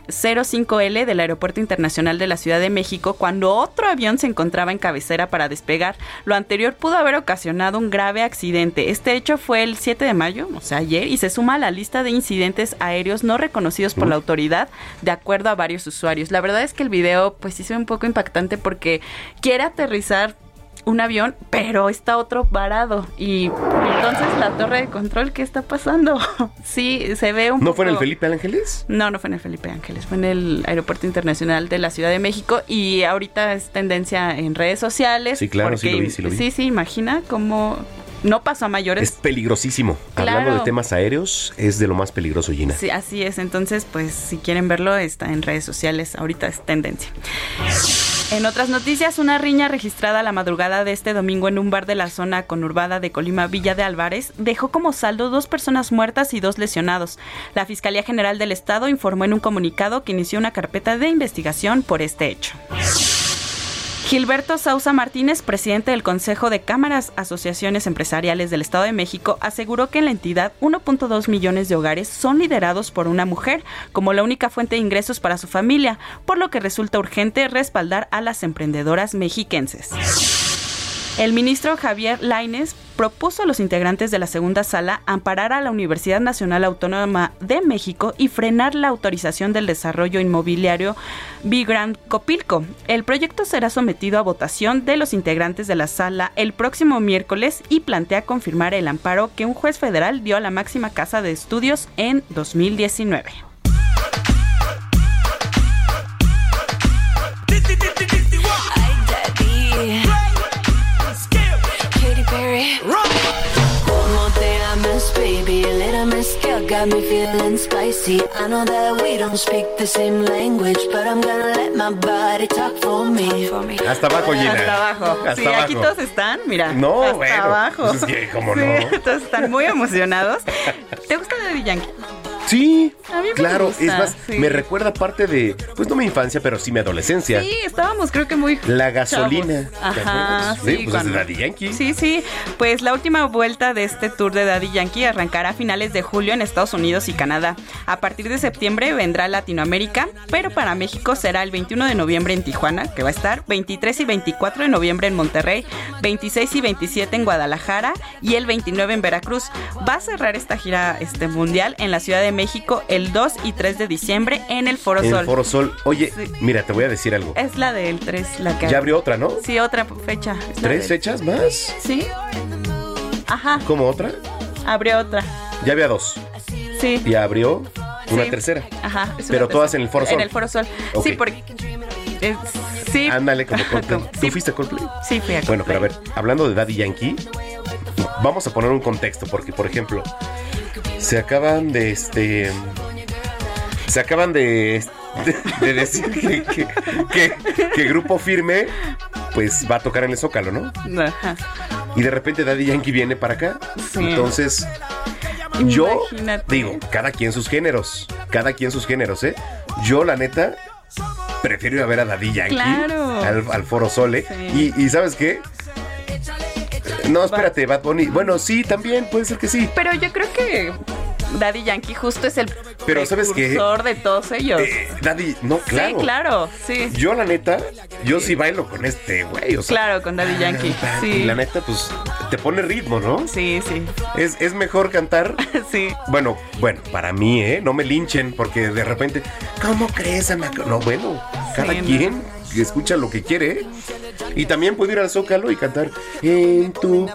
05L del Aeropuerto Internacional de la Ciudad de México cuando otro avión se encontraba en cabecera para despegar. Lo anterior pudo haber ocasionado un grave accidente. Este hecho fue el 7 de mayo, o sea, ayer, y se suma a la lista de incidentes aéreos no reconocidos por la autoridad, de acuerdo a varios usuarios. La verdad es que el video, pues sí se ve un poco impactante porque quiere aterrizar un avión, pero está otro varado. Y entonces la torre de control, ¿qué está pasando? sí, se ve un ¿No poco... fue en el Felipe Ángeles? No, no fue en el Felipe Ángeles, fue en el Aeropuerto Internacional de la Ciudad de México y ahorita es tendencia en redes sociales. Sí, claro, sí lo vi, sí lo vi. Sí, sí, imagina cómo no pasó a mayores. Es peligrosísimo. Claro. Hablando de temas aéreos, es de lo más peligroso, Gina. Sí, así es. Entonces, pues si quieren verlo, está en redes sociales. Ahorita es tendencia. En otras noticias, una riña registrada la madrugada de este domingo en un bar de la zona conurbada de Colima, Villa de Álvarez, dejó como saldo dos personas muertas y dos lesionados. La Fiscalía General del Estado informó en un comunicado que inició una carpeta de investigación por este hecho. Gilberto Sausa Martínez, presidente del Consejo de Cámaras Asociaciones Empresariales del Estado de México, aseguró que en la entidad 1.2 millones de hogares son liderados por una mujer como la única fuente de ingresos para su familia, por lo que resulta urgente respaldar a las emprendedoras mexiquenses. El ministro Javier Laines propuso a los integrantes de la segunda sala amparar a la Universidad Nacional Autónoma de México y frenar la autorización del desarrollo inmobiliario Bigran Copilco. El proyecto será sometido a votación de los integrantes de la sala el próximo miércoles y plantea confirmar el amparo que un juez federal dio a la máxima casa de estudios en 2019. Katy Perry. One more thing I miss, baby. A little miss girl got me feeling spicy. I know that we don't speak the same language, but I'm gonna let my body talk for me. Hasta abajo, Gina. Hasta abajo. Hasta sí, aquí abajo. todos están, mira. No, hasta bueno, abajo. pues es que, ¿cómo Sí, no? todos están muy emocionados. ¿Te gusta Daddy Yankee? Sí, A mí me claro. gusta, es más, sí. me recuerda parte de, pues no mi infancia, pero sí mi adolescencia. Sí, estábamos creo que muy La gasolina. chavos. ¿te Ajá, sí, Sí, pues es cuando- de Daddy Yankee. Sí, sí. Pues la última vuelta de este tour de Daddy Yankee arrancará a finales de julio en Estados Unidos y Canadá. A partir de septiembre vendrá Latinoamérica, pero para México será el 21 de noviembre en Tijuana, que va a estar, 23 y 24 de noviembre en Monterrey, 26 y 27 en Guadalajara y el 29 en Veracruz. Va a cerrar esta gira este mundial en la Ciudad de México el 2 y 3 de diciembre en el Foro En Sol. Foro Sol. Oye, Sí. mira, te voy a decir algo. Es la del 3, la que Ya abrió otra, ¿no? Sí, otra fecha. ¿Tres fechas más? Sí. Ajá, ¿Cómo otra? abrió otra. Ya había dos. Sí. Y abrió una Sí. tercera. Ajá. Pero todas en el Foro Sol. En el Foro Sol. Ok. Sí, porque. eh, sí. Ándale, como Coldplay. ¿Tú sí. fuiste a Coldplay? Sí, fui a Bueno, pero a Coldplay. ver, hablando de Daddy Yankee, vamos a poner un contexto, porque, por ejemplo, se acaban de este. Se acaban de. de decir que, que, que- que Grupo Firme, pues va a tocar en el Zócalo, ¿no? Ajá. Y de repente Daddy Yankee viene para acá. Sí. Entonces, yo Imagínate. digo, cada quien sus géneros. Cada quien sus géneros, ¿eh? Yo, la neta, prefiero ir a ver a Daddy Yankee Claro. al, al Foro Sole. Sí. Y, y ¿sabes qué? No, espérate, Bad Bunny. Bueno, sí, también, puede ser que sí. Pero yo creo que Daddy Yankee justo es el Pero, ¿sabes qué? de todos ellos. Eh, Daddy, no, claro. Sí, claro, sí. Yo, la neta, yo sí bailo con este güey. O sea, Claro, con Daddy Yankee. Y Sí. la neta, pues, te pone ritmo, ¿no? Sí, sí. Es, es mejor cantar Sí. Bueno, bueno, para mí, ¿eh? No me linchen porque de repente, ¿cómo crees, Amaco? No, bueno, cada Sí, no. Quien escucha lo que quiere. Y también puede ir al Zócalo y cantar En tu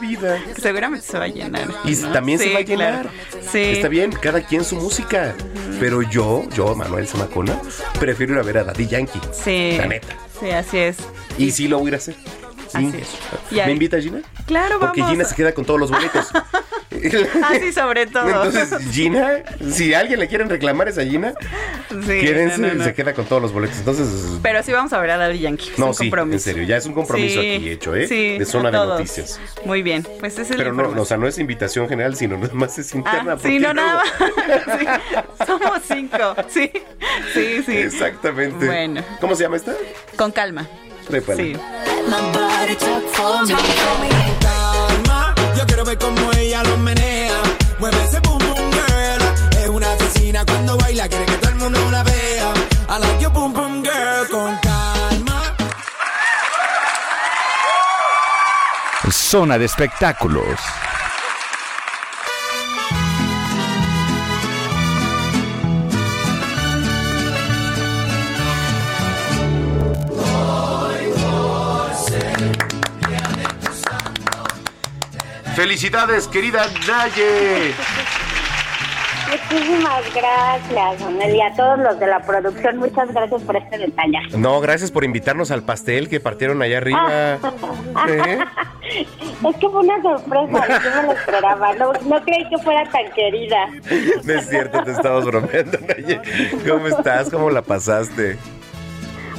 vida. Seguramente se va a llenar. Y ¿no? también se va a llenar. claro. Sí. Está bien, cada quien su música. Pero yo, yo, Manuel Zamacona, prefiero ir a ver a Daddy Yankee. Sí. La neta. Sí, así es. Y sí lo voy a ir a hacer. Así es. ¿Me invita Gina? Claro, Porque vamos. Gina se queda con todos los boletos. Así sobre todo. Entonces, Gina, si a alguien le quieren reclamar esa Gina, Sí, quédense, no, no, no. se queda con todos los boletos. Entonces, Pero sí vamos a ver a Daddy Yankee. es no, un sí, en serio, ya es un compromiso Sí, aquí hecho, ¿eh? sí, de zona de noticias. Muy bien, pues es el Pero no, no, o sea, no es invitación general, sino nada más es interna. Ah, porque sí, no, nada más. Somos cinco. Sí, sí, sí. Exactamente. Bueno. ¿Cómo se llama esta? Con calma. Trépale. Sí. Calma, yo quiero ver cómo ella lo menea. Mueve ese boom boom girl. Es una asesina cuando baila, quiere que todo el mundo la vea. I like your boom boom girl con calma. Zona de espectáculos. Felicidades, querida Naye. Muchísimas gracias, Manuel, y a todos los de la producción, muchas gracias por este detalle. No, gracias por invitarnos al pastel que partieron allá arriba. ¿Eh? Es que fue una sorpresa, yo me lo esperaba, no, no creí que fuera tan querida. No es cierto, te estamos bromeando, Naye. ¿Cómo estás? ¿Cómo la pasaste?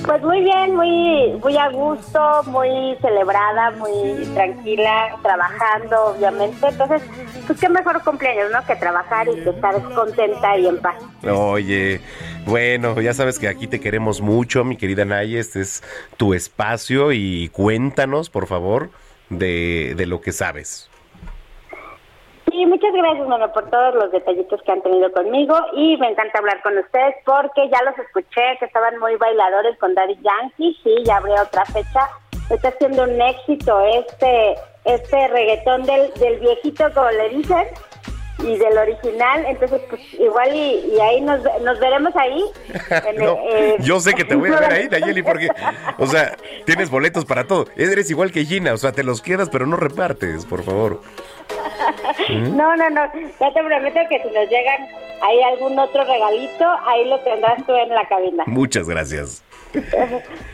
Pues muy bien, muy, muy a gusto, muy celebrada, muy tranquila, trabajando, obviamente. Entonces, pues qué mejor cumpleaños, ¿no? Que trabajar y que estar contenta y en paz. Oye, bueno, ya sabes que aquí te queremos mucho, mi querida Naye. Este es tu espacio y cuéntanos, por favor, de, de lo que sabes. Sí, muchas gracias, bueno, por todos los detallitos que han tenido conmigo. Y me encanta hablar con ustedes porque ya los escuché que estaban muy bailadores con Daddy Yankee, sí, ya habría otra fecha. Está siendo un éxito este este reggaetón del, del viejito, como le dicen, y del original, entonces pues igual y, y ahí nos, nos veremos ahí. en el- eh, yo sé que te voy a ver ahí, Nayeli, porque, o sea, tienes boletos para todo. Eres igual que Gina, o sea, te los quedas, pero no repartes, por favor. ¿Mm? No, no, no. Ya te prometo que si nos llegan ahí algún otro regalito, ahí lo tendrás tú en la cabina. Muchas gracias.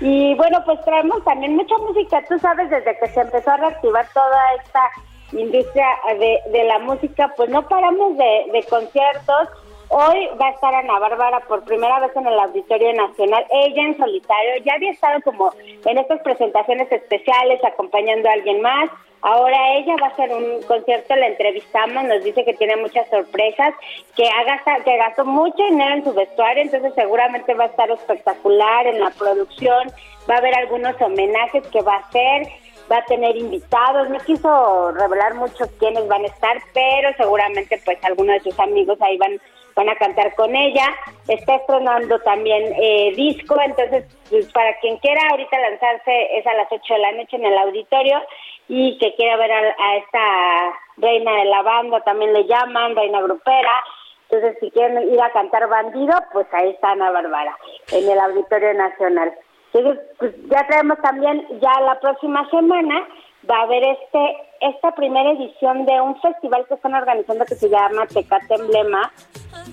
Y bueno, pues traemos también mucha música. Tú sabes, desde que se empezó a reactivar toda esta industria de, de la música, pues no paramos de, de conciertos. Hoy va a estar Ana Bárbara por primera vez en el Auditorio Nacional, ella en solitario. Ya había estado como en estas presentaciones especiales acompañando a alguien más. Ahora ella va a hacer un concierto, la entrevistamos, nos dice que tiene muchas sorpresas, que, ha gasta- que gastó mucho dinero en su vestuario, entonces seguramente va a estar espectacular en la producción, va a haber algunos homenajes que va a hacer, va a tener invitados, no quiso revelar mucho quiénes van a estar, pero seguramente pues algunos de sus amigos ahí van van a cantar con ella, está estrenando también eh, disco, entonces pues, para quien quiera ahorita lanzarse es a las 8 de la noche en el auditorio y que quiera ver a, a esta reina de la banda, también le llaman, reina grupera, entonces si quieren ir a cantar bandido, pues ahí está Ana Bárbara, en el Auditorio Nacional. Entonces, pues ya traemos también, ya la próxima semana va a haber este esta primera edición de un festival que están organizando que se llama Tecate Emblema,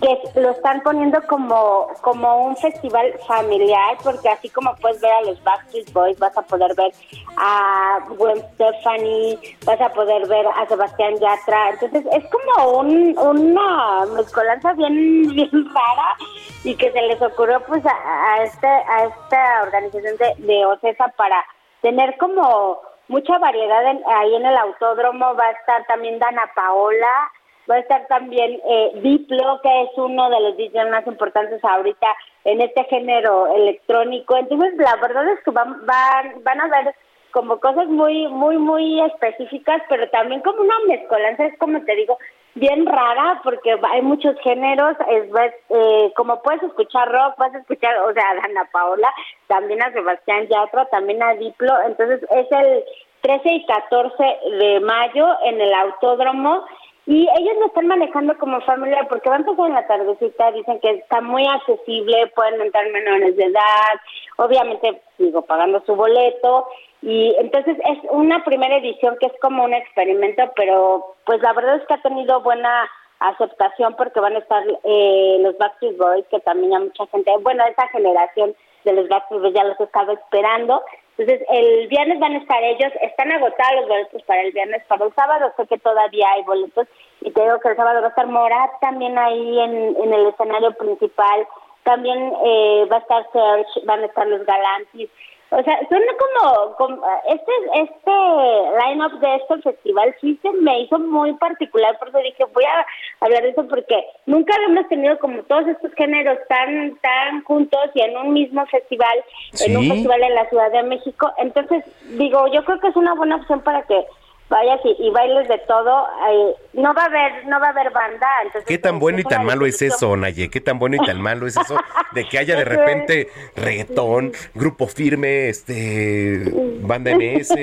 que lo están poniendo como, como un festival familiar, porque así como puedes ver a los Backstreet Boys, vas a poder ver a Gwen Stefani, vas a poder ver a Sebastián Yatra, entonces es como un, una mezcolanza bien, bien rara y que se les ocurrió pues a, a este, a esta organización de, de OCESA para tener como mucha variedad en- ahí en el autódromo, va a estar también Dana Paola, va a estar también eh, Diplo, que es uno de los DJs más importantes ahorita en este género electrónico. Entonces, la verdad es que van, van, van a ver como cosas muy, muy, muy específicas, pero también como una mezcolanza, es como te digo, bien rara, porque hay muchos géneros, es, eh, como puedes escuchar rock, vas a escuchar, o sea, a Dana Paola, también a Sebastián Yatra, también a Diplo, entonces es el 13 y 14 de mayo en el autódromo, y ellos lo están manejando como familia porque van a empezar en la tardecita, dicen que está muy accesible, pueden entrar menores de edad, obviamente sigo pagando su boleto y entonces es una primera edición que es como un experimento, pero pues la verdad es que ha tenido buena aceptación porque van a estar eh, los Backstreet Boys, que también hay mucha gente, bueno, esa generación de los Backstreet Boys ya los estaba esperando. Entonces, el viernes van a estar ellos, están agotados los boletos para el viernes, para el sábado. Sé que todavía hay boletos. Y te digo que el sábado va a estar Morat también ahí en, en el escenario principal, también eh, va a estar Serge, van a estar los Galantis, o sea, suena como, como este este line-up de este festival sí se me hizo muy particular, por eso dije, voy a hablar de eso porque nunca habíamos tenido como todos estos géneros tan tan juntos y en un mismo festival, en un festival en la Ciudad de México. Entonces, digo, yo creo que es una buena opción para que vayas y, y bailes de todo. eh, no va a haber no va a haber banda, entonces ¿Qué tan bueno y tan malo es eso, Naye? ¿Qué tan bueno y tan malo es eso de que haya de repente reggaetón, grupo firme, este, banda MS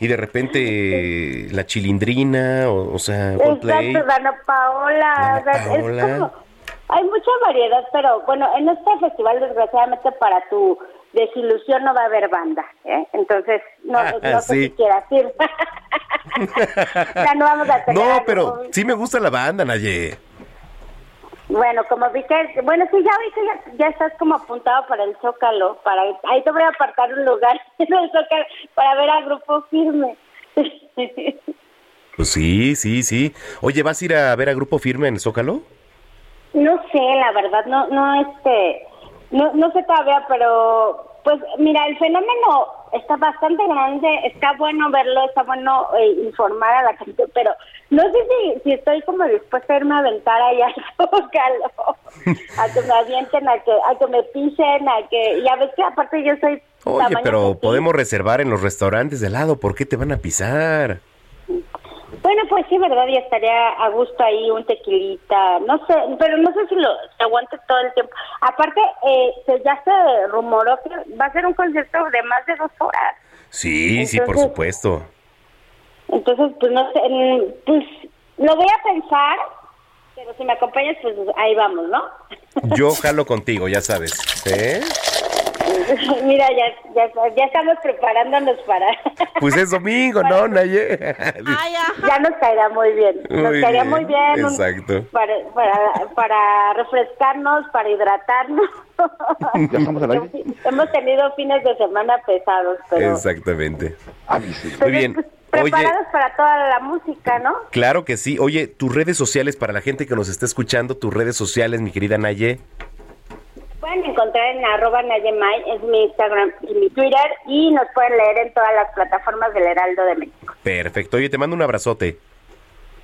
y de repente la chilindrina, o, o sea, Coldplay? Exacto, Dana Paola. o sea, es Paola. como- hay mucha variedad, pero bueno, en este festival desgraciadamente para tu desilusión no va a haber banda, ¿eh? Entonces, no, Ah, no sé sí. si quieras ir. ya no vamos a tener No, algo. pero sí me gusta la banda, Naye. Bueno, como vi que, bueno, sí, ya vi que ya, ya estás como apuntado para el Zócalo, para, ahí te voy a apartar un lugar en el Zócalo para ver al grupo firme. Pues sí, sí, sí. Oye, ¿vas a ir a ver a Grupo Firme en el Zócalo? No sé, la verdad, no, no, este, no, no sé todavía, pero, pues, mira, el fenómeno está bastante grande, está bueno verlo, está bueno eh, informar a la gente, pero no sé si, si estoy como dispuesta a irme a aventar allá al Zócalo, a que me avienten, a que, a que me pisen, a que, ya ves que aparte yo soy Oye, pero podemos reservar en los restaurantes de lado. ¿Por qué te van a pisar? Bueno, pues sí, verdad, y estaría a gusto ahí un tequilita, no sé, pero no sé si lo se aguante todo el tiempo. Aparte, eh, se, ya se rumoró que va a ser un concierto de más de dos horas. Sí, sí, por supuesto. Entonces, pues no sé, mm, pues lo voy a pensar, pero si me acompañas, pues ahí vamos, ¿no? Yo jalo contigo, ya sabes. ¿Eh? Mira, ya, ya, ya estamos preparándonos para... Pues es domingo, ¿no, Naye? ya nos caerá muy bien, nos Muy caería bien, muy bien. un- exacto. Para, para, para refrescarnos, para hidratarnos. ¿Ya estamos al aire? Hemos tenido fines de semana pesados, pero Exactamente. pues, Muy bien. Oye, preparados para toda la música, ¿no? claro que sí. Oye, tus redes sociales para la gente que nos está escuchando, tus redes sociales, mi querida Naye. Pueden encontrar en arroba Nayemay, es mi Instagram y mi Twitter, y nos pueden leer en todas las plataformas del Heraldo de México. Perfecto. Oye, te mando un abrazote.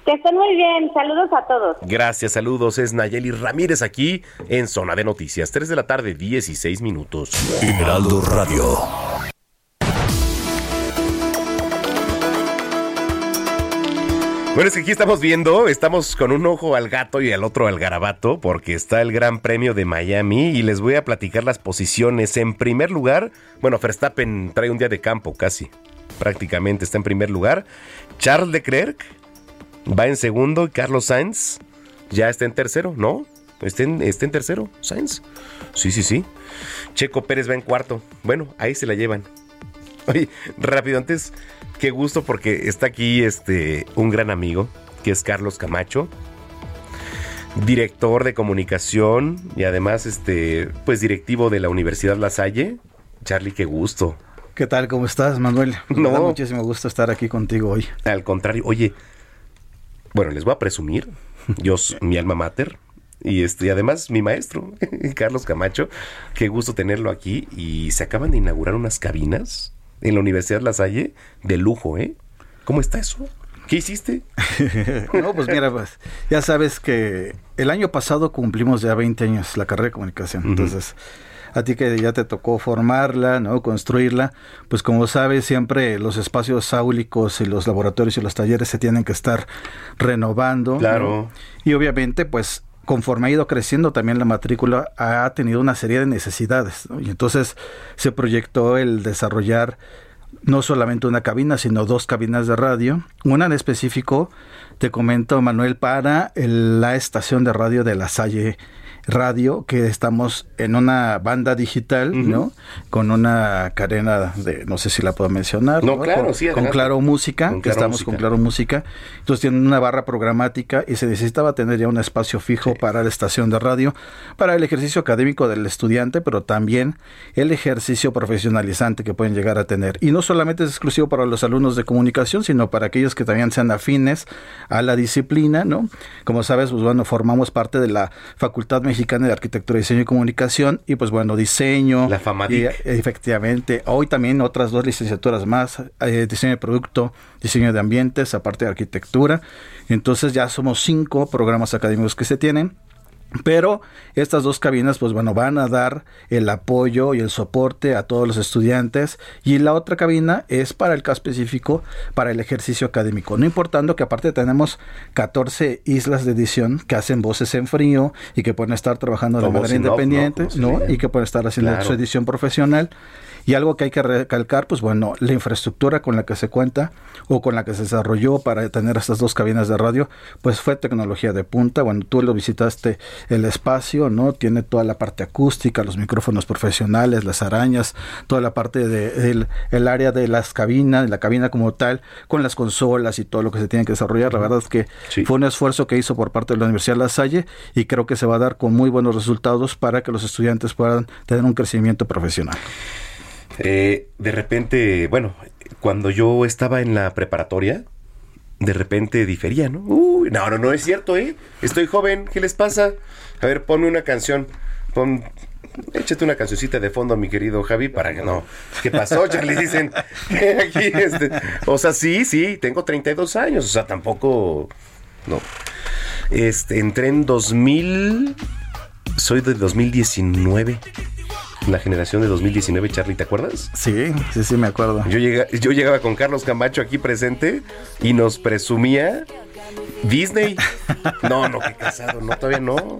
Que estén muy bien, saludos a todos. Gracias, saludos. Es Nayeli Ramírez aquí en Zona de Noticias. 3 de la tarde, 16 minutos. Heraldo Radio. Bueno, es que aquí estamos viendo, estamos con un ojo al gato y al otro al garabato, porque está el Gran Premio de Miami y les voy a platicar las posiciones. En primer lugar, bueno, Verstappen trae un día de campo casi, prácticamente está en primer lugar. Charles Leclerc va en segundo y Carlos Sainz ya está en tercero, ¿no? Está en, en tercero, Sainz. Sí, sí, sí. Checo Pérez va en cuarto. Bueno, ahí se la llevan. Oye, rápido, antes, qué gusto porque está aquí este un gran amigo, que es Carlos Camacho, director de comunicación y además este pues directivo de la Universidad La Salle. Charlie, qué gusto. ¿Qué tal? ¿Cómo estás, Manuel? Me No. da muchísimo gusto estar aquí contigo hoy. Al contrario, oye, bueno, les voy a presumir, yo mi alma mater y este y además mi maestro, Carlos Camacho, qué gusto tenerlo aquí y se acaban de inaugurar unas cabinas en la Universidad La Salle de lujo, ¿eh? ¿Cómo está eso? ¿Qué hiciste? no, pues mira, pues ya sabes que el año pasado cumplimos ya 20 años la carrera de comunicación. Entonces, a ti que ya te tocó formarla, ¿no? Construirla, pues como sabes, siempre los espacios áulicos y los laboratorios y los talleres se tienen que estar renovando. ¿no? Claro. Y obviamente, pues conforme ha ido creciendo también la matrícula ha tenido una serie de necesidades y entonces se proyectó el desarrollar no solamente una cabina, sino dos cabinas de radio. Una en específico, te comento, Manuel, para el- la estación de radio de La Salle radio que estamos en una banda digital, ¿no? Con una cadena de, no sé si la puedo mencionar, No, claro, con, sí, con adelante. Claro Música, Con que Claro estamos Música. con Claro Música. Entonces tienen una barra programática y se necesitaba tener ya un espacio fijo para la estación de radio, para el ejercicio académico del estudiante, pero también el ejercicio profesionalizante que pueden llegar a tener. Y no solamente es exclusivo para los alumnos de comunicación, sino para aquellos que también sean afines a la disciplina, ¿no? Como sabes, pues bueno, formamos parte de la Facultad Mexicana de Arquitectura, Diseño y Comunicación y pues bueno, diseño. La FAMADIC. y, eh, efectivamente, hoy también otras dos licenciaturas más, eh, diseño de producto, diseño de ambientes, aparte de arquitectura. Entonces ya somos cinco programas académicos que se tienen. Pero estas dos cabinas, pues bueno, van a dar el apoyo y el soporte a todos los estudiantes. Y la otra cabina es para el caso específico, para el ejercicio académico. No importando que aparte tenemos 14 islas de edición que hacen voces en frío y que pueden estar trabajando de manera independiente, se ¿no? Y que pueden estar haciendo Claro. su edición profesional. Y algo que hay que recalcar, pues bueno, la infraestructura con la que se cuenta o con la que se desarrolló para tener estas dos cabinas de radio, pues fue tecnología de punta. Bueno, tú lo visitaste el espacio, ¿no? Tiene toda la parte acústica, los micrófonos profesionales, las arañas, toda la parte del el área de las cabinas, la cabina como tal, con las consolas y todo lo que se tiene que desarrollar. La verdad es que fue un esfuerzo que hizo por parte de la Universidad La Salle y creo que se va a dar con muy buenos resultados para que los estudiantes puedan tener un crecimiento profesional. Eh, de repente, bueno, cuando yo estaba en la preparatoria, de repente difería, ¿no? Uy, no, no, no es cierto, ¿eh? Estoy joven, ¿qué les pasa? A ver, ponme una canción, pon, échate una cancioncita de fondo, mi querido Javi, para que no. ¿Qué pasó, Charlie? Dicen aquí, este, o sea, sí, sí, tengo 32 años, o sea, tampoco, no. Este, entré en 2000, soy de 2019. La generación de 2019, Charlie, ¿te acuerdas? Sí, sí, sí, me acuerdo. Yo, llega- yo llegaba con Carlos Camacho aquí presente y nos presumía Disney. No, no, qué casado, no, todavía no.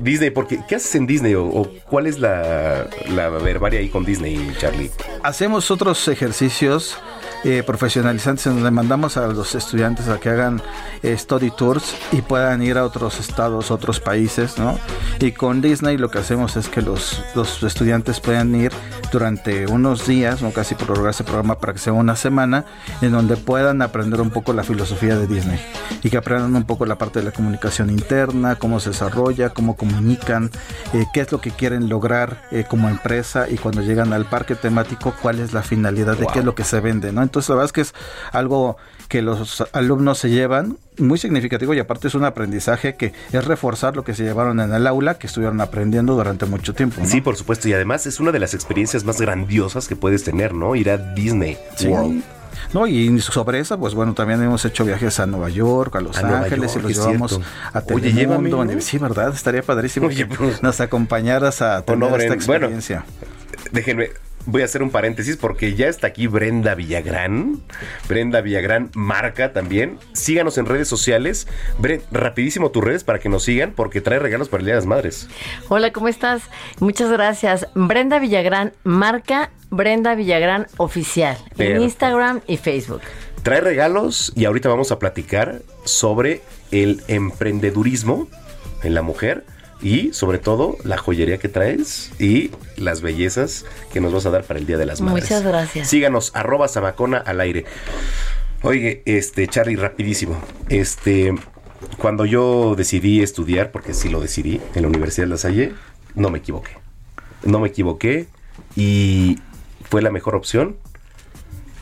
Disney, porque ¿qué haces en Disney? ¿O, o cuál es la, la verbaria ahí con Disney, Charlie? Hacemos otros ejercicios eh, profesionalizantes en donde mandamos a los estudiantes a que hagan eh, study tours y puedan ir a otros estados, otros países, ¿no? Y con Disney lo que hacemos es que los, los estudiantes puedan ir durante unos días, no casi prorrogar ese programa para que sea una semana, en donde puedan aprender un poco la filosofía de Disney y que aprendan un poco la parte de la comunicación interna, cómo se desarrolla, cómo comunican, eh, qué es lo que quieren lograr eh, como empresa y cuando llegan al parque temático, cuál es la finalidad de qué es lo que se vende, ¿no? Entonces la verdad es que es algo que los alumnos se llevan muy significativo y aparte es un aprendizaje que es reforzar lo que se llevaron en el aula, que estuvieron aprendiendo durante mucho tiempo. ¿no? Sí, por supuesto. Y además es una de las experiencias más grandiosas que puedes tener, ¿no? Ir a Disney Sí. World. No, y sobre esa, pues bueno, también hemos hecho viajes a Nueva York, a Los A Ángeles York, y los llevamos cierto. a Oye, Telemundo. llévame, ¿no? donde- Sí, ¿verdad? Estaría padrísimo Oye, que pues. nos acompañaras a tener no, esta bueno. experiencia. Déjenme, voy a hacer un paréntesis porque ya está aquí Brenda Villagrán. Brenda Villagrán marca también. Síganos en redes sociales. Bre, rapidísimo tus redes para que nos sigan porque trae regalos para el Día de las Madres. Hola, ¿cómo estás? Muchas gracias. Brenda Villagrán, marca Brenda Villagrán Oficial en. Instagram y Facebook. Trae regalos y ahorita vamos a platicar sobre el emprendedurismo en la mujer y sobre todo la joyería que traes y las bellezas que nos vas a dar para el Día de las Madres. Muchas gracias. Síganos, arroba Samacona al aire. Oye, este, Charlie, rapidísimo. Este, cuando yo decidí estudiar, porque sí lo decidí, en la Universidad de La Salle, no me equivoqué. No me equivoqué y fue la mejor opción.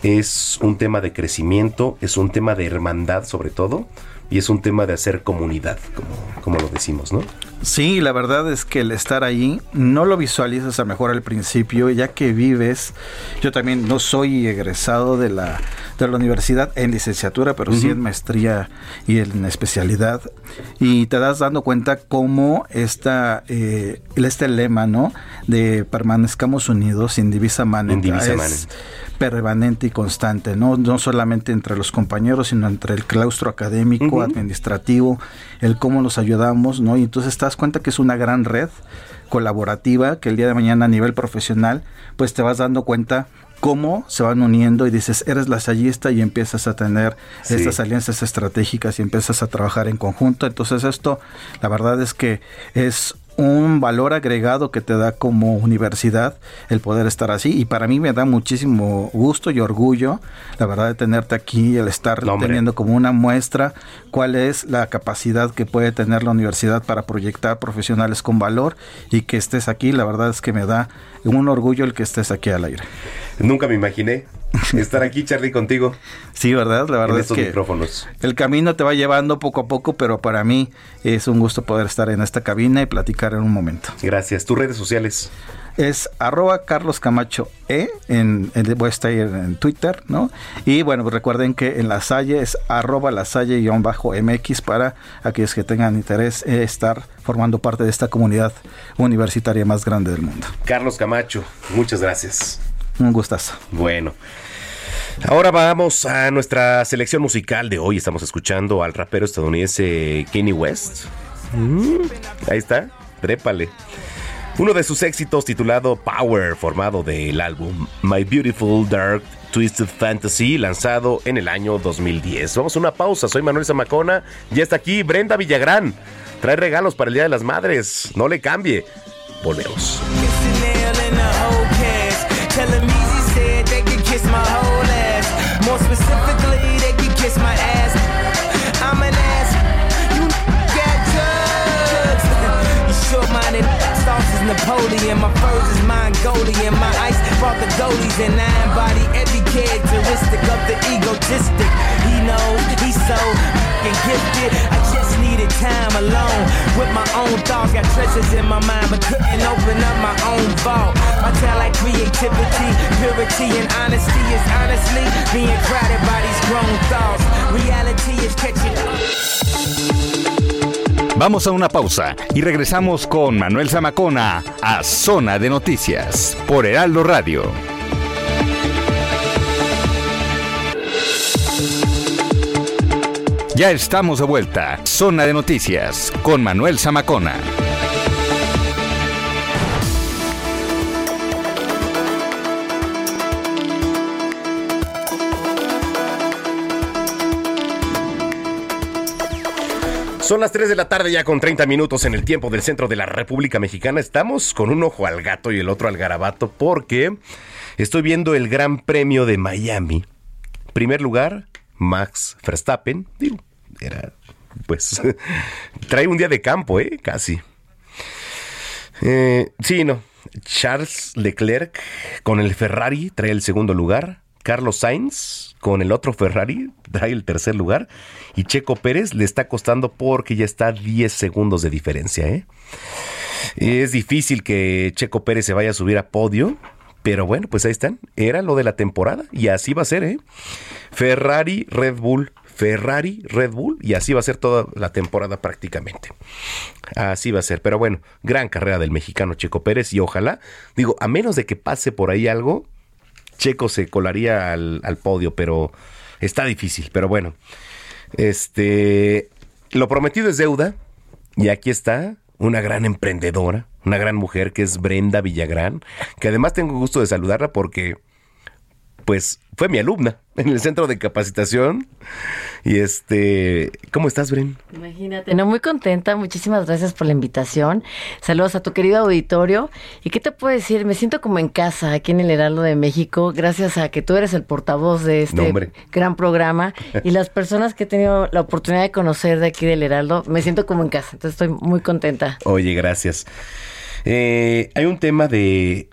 Es un tema de crecimiento, es un tema de hermandad sobre todo, y es un tema de hacer comunidad, como, como lo decimos, ¿no? Sí, la verdad es que el estar ahí no lo visualizas a mejor al principio, ya que vives. Yo también no soy egresado de la, de la universidad en licenciatura, pero sí en maestría y en especialidad. Y te das dando cuenta cómo esta, eh, este lema, ¿no? De permanezcamos unidos sin divisa manenta. Indivisa es manent. permanente y constante, ¿no? No solamente entre los compañeros, sino entre el claustro académico, administrativo, el cómo nos ayudamos, ¿no? Y entonces te das cuenta que es una gran red colaborativa que el día de mañana a nivel profesional, pues te vas dando cuenta cómo se van uniendo y dices, eres lasallista y empiezas a tener Sí. estas alianzas estratégicas y empiezas a trabajar en conjunto. Entonces esto, la verdad es que es un valor agregado que te da como universidad el poder estar así. Y para mí me da muchísimo gusto y orgullo la verdad de tenerte aquí el estar teniendo como una muestra cuál es la capacidad que puede tener la universidad para proyectar profesionales con valor y que estés aquí. La verdad es que me da un orgullo el que estés aquí al aire. Nunca me imaginé estar aquí, Charlie, contigo. Sí, ¿verdad? La verdad en es estos que micrófonos. el camino te va llevando poco a poco, pero para mí es un gusto poder estar en esta cabina y platicar en un momento. Gracias. ¿Tus redes sociales? Es arroba Carlos Camacho E, en, en- voy a estar en Twitter, ¿no? Y bueno, pues recuerden que en la Salle es arroba la Salle-MX para aquellos que tengan interés en estar formando parte de esta comunidad universitaria más grande del mundo. Carlos Camacho, muchas gracias. Un gustazo. Bueno. Ahora vamos a nuestra selección musical de hoy. Estamos escuchando al rapero estadounidense Kanye West. Mm, ahí está, trépale. Uno de sus éxitos titulado Power, formado del álbum My Beautiful Dark Twisted Fantasy, lanzado en el año 2010. Vamos a una pausa, soy Manuel Zamacona, ya está aquí Brenda Villagrán. Trae regalos para el Día de las Madres, no le cambie. Volvemos. More specifically, they could kiss my ass. I'm an ass. You got drugs. you short minded. Sauce is Napoleon. My furs is Mongolian. My ice brought the goalies and I embody characteristic of the egotistic. He knows he's so fucking gifted. I just needed time alone with my own thoughts. Got treasures in my mind, but couldn't open up my own vault. My talent, creativity, purity, and honesty is honestly being crowded by these grown thoughts. Reality is catching up. Vamos a una pausa y regresamos con Manuel Zamacona a Zona de Noticias por Heraldo Radio. Ya estamos de vuelta. Zona de Noticias con Manuel Zamacona. Son las 3 de la tarde ya con 30 minutos en el tiempo del centro de la República Mexicana. Estamos con un ojo al gato y el otro al garabato porque estoy viendo el Gran Premio de Miami. Primer lugar, Max Verstappen. Digo, era, pues, trae un día de campo, ¿eh? Casi. Eh, sí, no. Charles Leclerc con el Ferrari trae el segundo lugar. Carlos Sainz con el otro Ferrari trae el tercer lugar. Y Checo Pérez le está costando porque ya está a 10 segundos de diferencia. ¿eh? Es difícil que Checo Pérez se vaya a subir a podio. Pero bueno, pues ahí están. Era lo de la temporada y así va a ser. ¿eh? Ferrari, Red Bull, Ferrari, Red Bull y así va a ser toda la temporada prácticamente. Así va a ser. Pero bueno, gran carrera del mexicano Checo Pérez y ojalá, digo, a menos de que pase por ahí algo, Checo se colaría al, al podio, pero está difícil. Pero bueno, este, lo prometido es deuda y aquí está una gran emprendedora, una gran mujer que es Brenda Villagrán, que además tengo gusto de saludarla porque, pues, fue mi alumna en el centro de capacitación. Y este, ¿cómo estás, Bren? Imagínate, no, muy contenta. Muchísimas gracias por la invitación. Saludos a tu querido auditorio. ¿Y qué te puedo decir? Me siento como en casa aquí en el Heraldo de México, gracias a que tú eres el portavoz de este gran programa y las personas que he tenido la oportunidad de conocer de aquí del Heraldo, me siento como en casa. Entonces estoy muy contenta. Oye, gracias. Eh, hay un tema de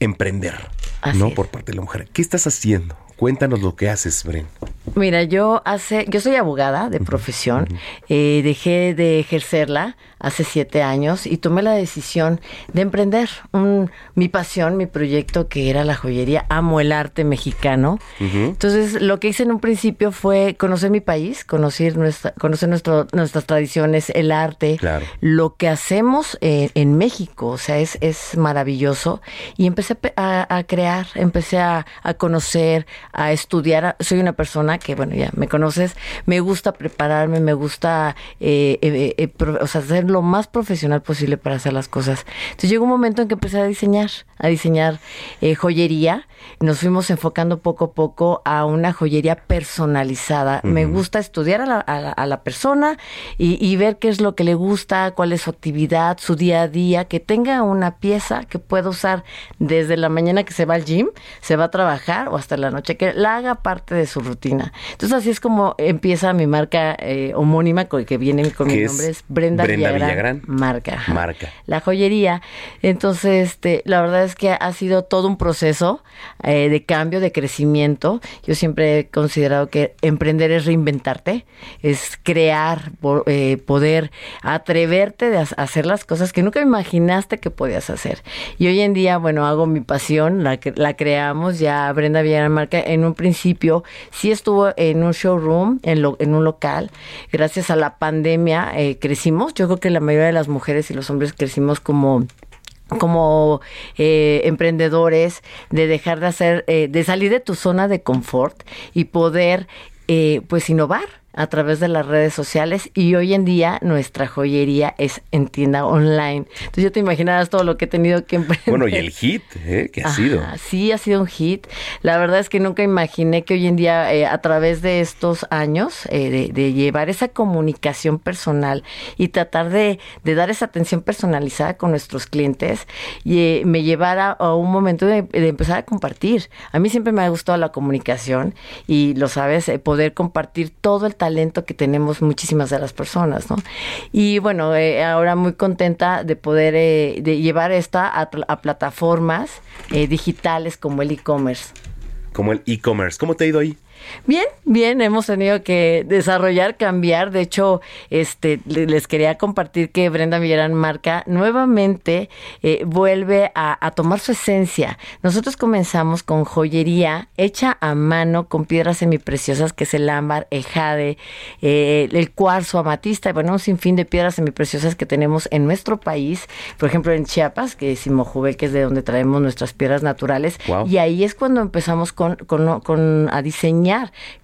emprender, Así ¿no? es. Por parte de la mujer. ¿Qué estás haciendo? Cuéntanos lo que haces, Bren. Mira, yo hace, yo soy abogada de profesión, eh, dejé de ejercerla hace siete años y tomé la decisión de emprender un, mi pasión, mi proyecto que era la joyería. Amo el arte mexicano. Entonces, lo que hice en un principio fue conocer mi país, conocer nuestra, conocer nuestro, nuestras tradiciones, el arte, Claro. lo que hacemos eh, en México, o sea, es, es maravilloso. Y empecé a a crear, empecé a, a conocer, a estudiar. Soy una persona persona que, bueno, ya me conoces, me gusta prepararme, me gusta, eh, eh, eh, pro- o sea, ser lo más profesional posible para hacer las cosas. Entonces llegó un momento en que empecé a diseñar, a diseñar eh, joyería. Nos fuimos enfocando poco a poco a una joyería personalizada. Me gusta estudiar a la, a la- a la persona y, y ver qué es lo que le gusta, cuál es su actividad, su día a día, que tenga una pieza que pueda usar desde la mañana que se va al gym, se va a trabajar o hasta la noche, que la haga parte de su rutina. Entonces así es como empieza mi marca eh, homónima con- que viene con mi nombre, es Brenda, Brenda Villagrán, Villagrán. Marca. Marca. la joyería. Entonces, este, la verdad es que ha sido todo un proceso eh, de cambio, de crecimiento. Yo siempre he considerado que emprender es reinventarte, es crear, eh, poder atreverte de ha- hacer las cosas que nunca imaginaste que podías hacer. Y hoy en día, bueno, hago mi pasión, la, la creamos ya Brenda Villarán Marca. En un principio sí estuvo en un showroom, en, lo- en un local. Gracias a la pandemia eh, crecimos. Yo creo que la mayoría de las mujeres y los hombres crecimos como como eh, emprendedores de dejar de hacer eh, de salir de tu zona de confort y poder eh, pues innovar a través de las redes sociales y hoy en día nuestra joyería es en tienda online. Entonces yo te imaginarás todo lo que he tenido que emprender. Bueno, y el hit, ¿eh? Que ha sido. Sí, ha sido un hit. La verdad es que nunca imaginé que hoy en día, eh, a través de estos años, eh, de, de llevar esa comunicación personal y tratar de, de dar esa atención personalizada con nuestros clientes, y, eh, me llevara a un momento de, de empezar a compartir. A mí siempre me ha gustado la comunicación y lo sabes, eh, poder compartir todo el talento que tenemos muchísimas de las personas, ¿no? Y bueno, eh, ahora muy contenta de poder eh, de llevar esta a, a plataformas eh, digitales como el e-commerce. Como el e-commerce. ¿Cómo te ha ido ahí? Bien, bien, hemos tenido que desarrollar, cambiar. De hecho, este, le- les quería compartir que Brenda Villarán Marca nuevamente eh, vuelve a, a tomar su esencia. Nosotros comenzamos con joyería hecha a mano con piedras semipreciosas, que es el ámbar, el jade, eh, el cuarzo, amatista, y bueno, un sinfín de piedras semipreciosas que tenemos en nuestro país. Por ejemplo, en Chiapas, que es Simojubel, que es de donde traemos nuestras piedras naturales. Wow. Y ahí es cuando empezamos con, con- con- a diseñar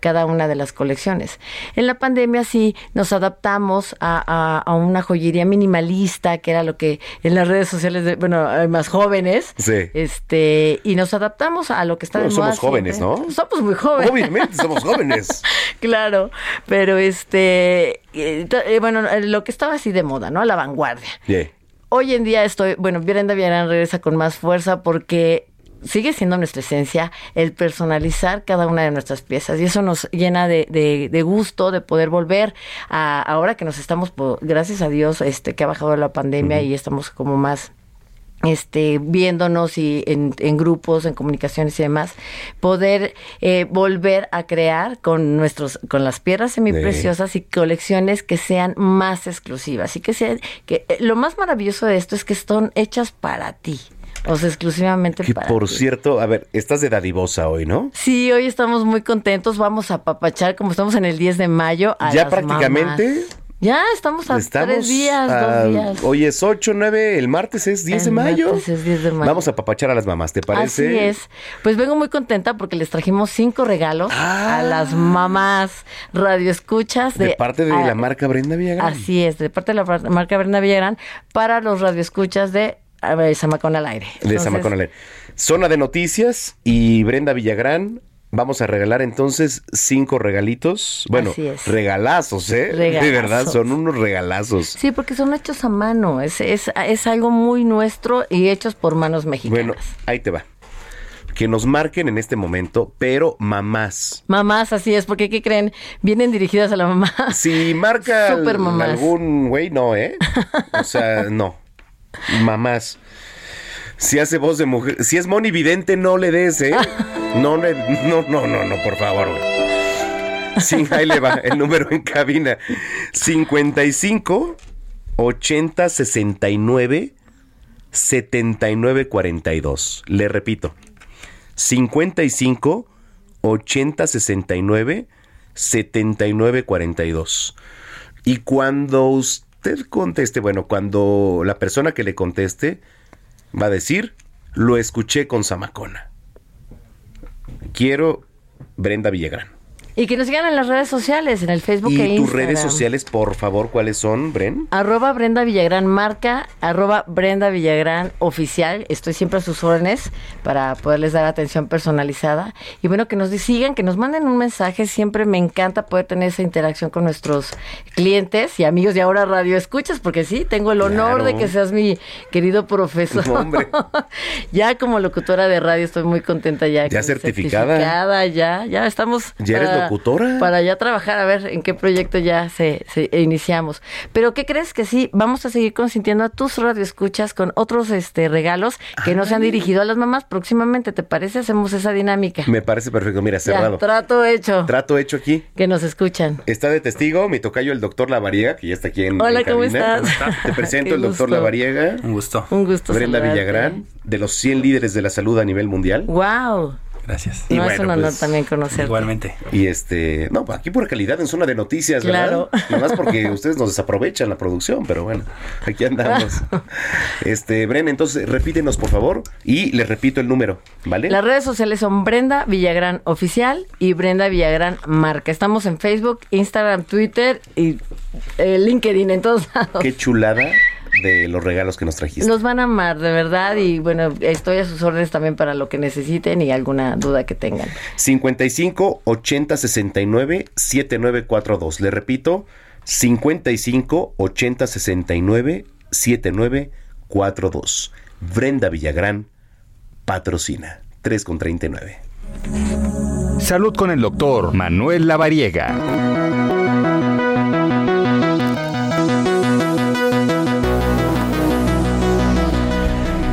cada una de las colecciones. En la pandemia sí nos adaptamos a, a- a una joyería minimalista, que era lo que en las redes sociales, de, bueno, hay más jóvenes, Sí. este, y nos adaptamos a lo que está Bueno, de moda somos jóvenes, siempre. ¿no? Somos muy jóvenes. Obviamente, somos jóvenes. claro, pero este, eh, eh, bueno, eh, lo que estaba así de moda, ¿no? A la vanguardia. Yeah. Hoy en día estoy, bueno, Brenda Villarán regresa con más fuerza porque sigue siendo nuestra esencia el personalizar cada una de nuestras piezas y eso nos llena de, de- de gusto de poder volver a ahora que nos estamos, gracias a Dios, este que ha bajado la pandemia y estamos como más este, viéndonos y en, en grupos, en comunicaciones y demás, poder eh, volver a crear con nuestros, con las piedras semipreciosas y colecciones que sean más exclusivas y que sean, que eh, lo más maravilloso de esto es que están hechas para ti, o sea, exclusivamente Que para por ti. cierto, a ver, estás de dadivosa hoy, ¿no? Sí, hoy estamos muy contentos, vamos a papachar como estamos en el 10 de mayo. A Ya las prácticamente mamás. Ya estamos a Estamos tres días, a- dos días. Hoy es 8, 9, el martes es 10 de El mayo. martes es 10 de mayo. Vamos a papachar a las mamás, ¿te parece? Así es. Pues vengo muy contenta porque les trajimos cinco regalos a las mamás radioescuchas de, De parte de a- la marca Brenda Villagrán. Así es, de parte de la marca Brenda Villagrán para los radioescuchas de a ver, Zamacón al aire. De Zamacón al aire. Zona de noticias y Brenda Villagrán. Vamos a regalar entonces cinco regalitos. Bueno, regalazos, ¿eh? De verdad, son unos regalazos. Sí, porque son hechos a mano. Es, es, es algo muy nuestro y hechos por manos mexicanas. Bueno, ahí te va. Que nos marquen en este momento, pero mamás. Mamás, así es, porque ¿qué creen? Vienen dirigidas a la mamá. Si marca algún güey, no, ¿eh? O sea, no. Mamás. Si hace voz de mujer, si es Moni Vidente, no le des, ¿eh? No, le- no, no, no, no, por favor, güey. Sí, ahí le va el número en cabina. 55 80 69 79 42. Le repito. 55 80 69 79 42. Y cuando usted conteste, bueno, cuando la persona que le conteste va a decir, lo escuché con Zamacona. Quiero Brenda Villagrán. Y que nos sigan en las redes sociales, en el Facebook e Y tus Instagram. redes sociales, por favor, ¿cuáles son, Bren? Arroba Brenda Villagrán marca, arroba Brenda Villagrán oficial. Estoy siempre a sus órdenes para poderles dar atención personalizada. Y bueno, que nos sigan, que nos manden un mensaje. Siempre me encanta poder tener esa interacción con nuestros clientes y amigos y ahora radio escuchas, porque sí, tengo el honor Claro. de que seas mi querido profesor. No, hombre. ya como locutora de radio estoy muy contenta ya. Ya certificada. certificada, ya, ya estamos. ¿Ya eres locutora? Para ya trabajar, a ver en qué proyecto ya se, se iniciamos. Pero ¿qué crees que sí? Vamos a seguir consintiendo a tus radioescuchas con otros este regalos que no se han dirigido a las mamás. Próximamente, ¿te parece? Hacemos esa dinámica. Me parece perfecto. Mira, Ya, cerrado. trato hecho. Trato hecho aquí. que nos escuchan. Está de testigo mi tocayo, el doctor Lavariega, que ya está aquí en Hola, en ¿cómo cabina. estás? Te presento el doctor. Lavariega. Un gusto. Un gusto Brenda saludarte. Villagrán, de los 100 líderes de la salud a nivel mundial. Wow. Gracias. Y No es un honor pues, también conocerte. Igualmente. Y este, no, aquí por calidad en zona de noticias, ¿verdad? Claro. Nomás porque ustedes nos desaprovechan la producción, pero bueno, aquí andamos. Este, Bren, entonces repítenos por favor y les repito el número, ¿vale? Las redes sociales son Brenda Villagrán Oficial y Brenda Villagrán Marca. Estamos en Facebook, Instagram, Twitter y eh, LinkedIn en todos lados. Qué chulada de los regalos que nos trajiste. Nos van a amar, de verdad, y bueno, estoy a sus órdenes también para lo que necesiten y alguna duda que tengan. 55 80 69 7942. Le repito, 55 80 69 7942. Brenda Villagrán patrocina 3 con 39. Salud con el doctor Manuel Lavariega.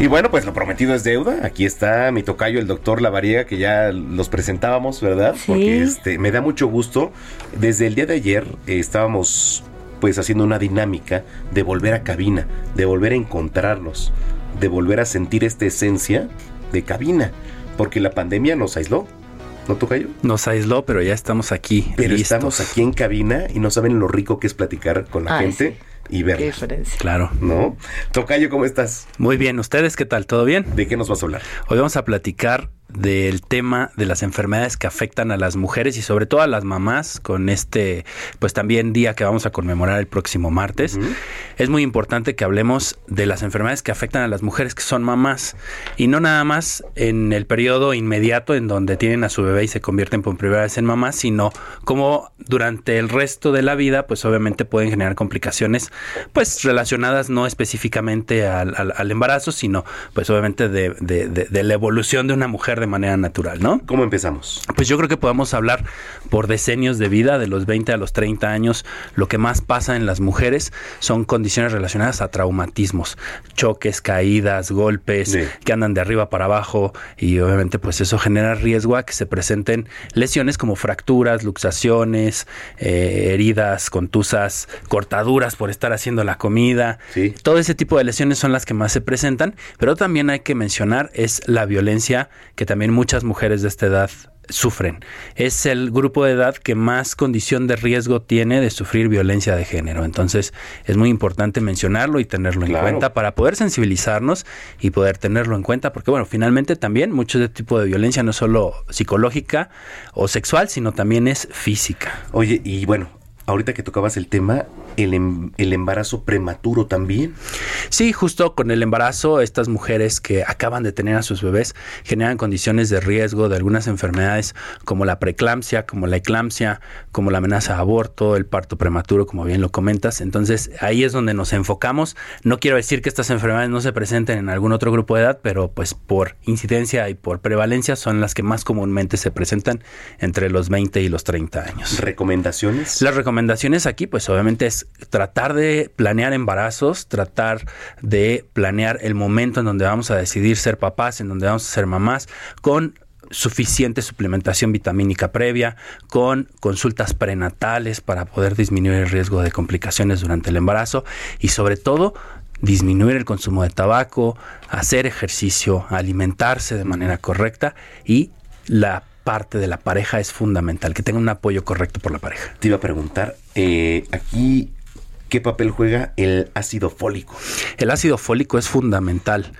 Y bueno, pues lo prometido es deuda. Aquí está mi tocayo, el doctor Lavariega, que ya los presentábamos, ¿verdad? Porque este, me da mucho gusto. Desde el día de ayer eh, estábamos pues haciendo una dinámica de volver a cabina, de volver a encontrarnos, de volver a sentir esta esencia de cabina, porque la pandemia nos aisló. ¿No, tocayo? Nos aisló, pero ya estamos aquí. Pero listos. estamos aquí en cabina y no saben lo rico que es platicar con la Ay, gente y ver. Qué diferencia. Claro. ¿No? Tocayo, ¿cómo estás? Muy bien, ¿ustedes qué tal? ¿Todo bien? ¿De qué nos vas a hablar? Hoy vamos a platicar del tema de las enfermedades que afectan a las mujeres y sobre todo a las mamás con este pues también día que vamos a conmemorar el próximo martes. Es muy importante que hablemos de las enfermedades que afectan a las mujeres que son mamás y no nada más en el periodo inmediato en donde tienen a su bebé y se convierten por primera vez en mamás, sino como durante el resto de la vida pues obviamente pueden generar complicaciones pues relacionadas no específicamente al, al- al embarazo, sino pues obviamente de, de- de- de la evolución de una mujer de manera natural, ¿no? ¿Cómo empezamos? Pues yo creo que podemos hablar por decenios de vida, de los 20 a los 30 años, lo que más pasa en las mujeres son condiciones relacionadas a traumatismos, choques, caídas, golpes, que andan de arriba para abajo y obviamente pues eso genera riesgo a que se presenten lesiones como fracturas, luxaciones, eh, heridas, contusas, cortaduras por estar haciendo la comida. Todo ese tipo de lesiones son las que más se presentan, pero también hay que mencionar es la violencia que también muchas mujeres de esta edad sufren. Es el grupo de edad que más condición de riesgo tiene de sufrir violencia de género. Entonces es muy importante mencionarlo y tenerlo en cuenta para poder sensibilizarnos y poder tenerlo en cuenta, porque bueno, finalmente también mucho de este tipo de violencia no es solo psicológica o sexual, sino también es física. Oye, y bueno, ahorita que tocabas el tema, el, em- el embarazo prematuro también. Sí, justo con el embarazo, estas mujeres que acaban de tener a sus bebés generan condiciones de riesgo de algunas enfermedades como la preeclampsia, como la eclampsia, como la amenaza de aborto, el parto prematuro, como bien lo comentas. Entonces, ahí es donde nos enfocamos. No quiero decir que estas enfermedades no se presenten en algún otro grupo de edad, pero pues por incidencia y por prevalencia son las que más comúnmente se presentan entre los 20 y los 30 años. ¿Recomendaciones? Las recomendaciones aquí, pues obviamente es tratar de planear embarazos, tratar de planear el momento en donde vamos a decidir ser papás, en donde vamos a ser mamás, con suficiente suplementación vitamínica previa, con consultas prenatales para poder disminuir el riesgo de complicaciones durante el embarazo y sobre todo disminuir el consumo de tabaco, hacer ejercicio, alimentarse de manera correcta y la parte de la pareja es fundamental, que tenga un apoyo correcto por la pareja. Te iba a preguntar, eh, aquí, ¿qué papel juega el ácido fólico? El ácido fólico es fundamental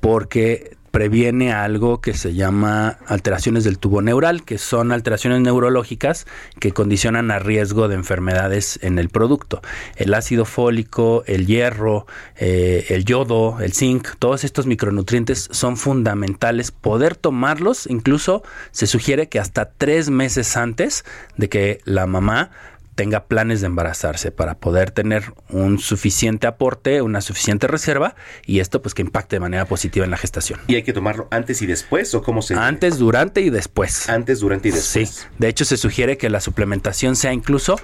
porque previene algo que se llama alteraciones del tubo neural, que son alteraciones neurológicas que condicionan a riesgo de enfermedades en el producto. El ácido fólico, el hierro, eh, el yodo, el zinc, todos estos micronutrientes son fundamentales. Poder tomarlos, incluso se sugiere que hasta tres meses antes de que la mamá tenga planes de embarazarse para poder tener un suficiente aporte, una suficiente reserva y esto pues que impacte de manera positiva en la gestación. ¿Y hay que tomarlo antes y después o cómo se Antes, durante y después. Antes, durante y después. Sí. De hecho se sugiere que la suplementación sea incluso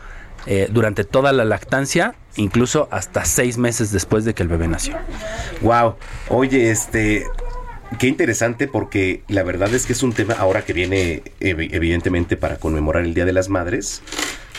eh, durante toda la lactancia, incluso hasta seis meses después de que el bebé nació. Wow. Oye, este, qué interesante porque la verdad es que es un tema ahora que viene ev- evidentemente para conmemorar el Día de las Madres,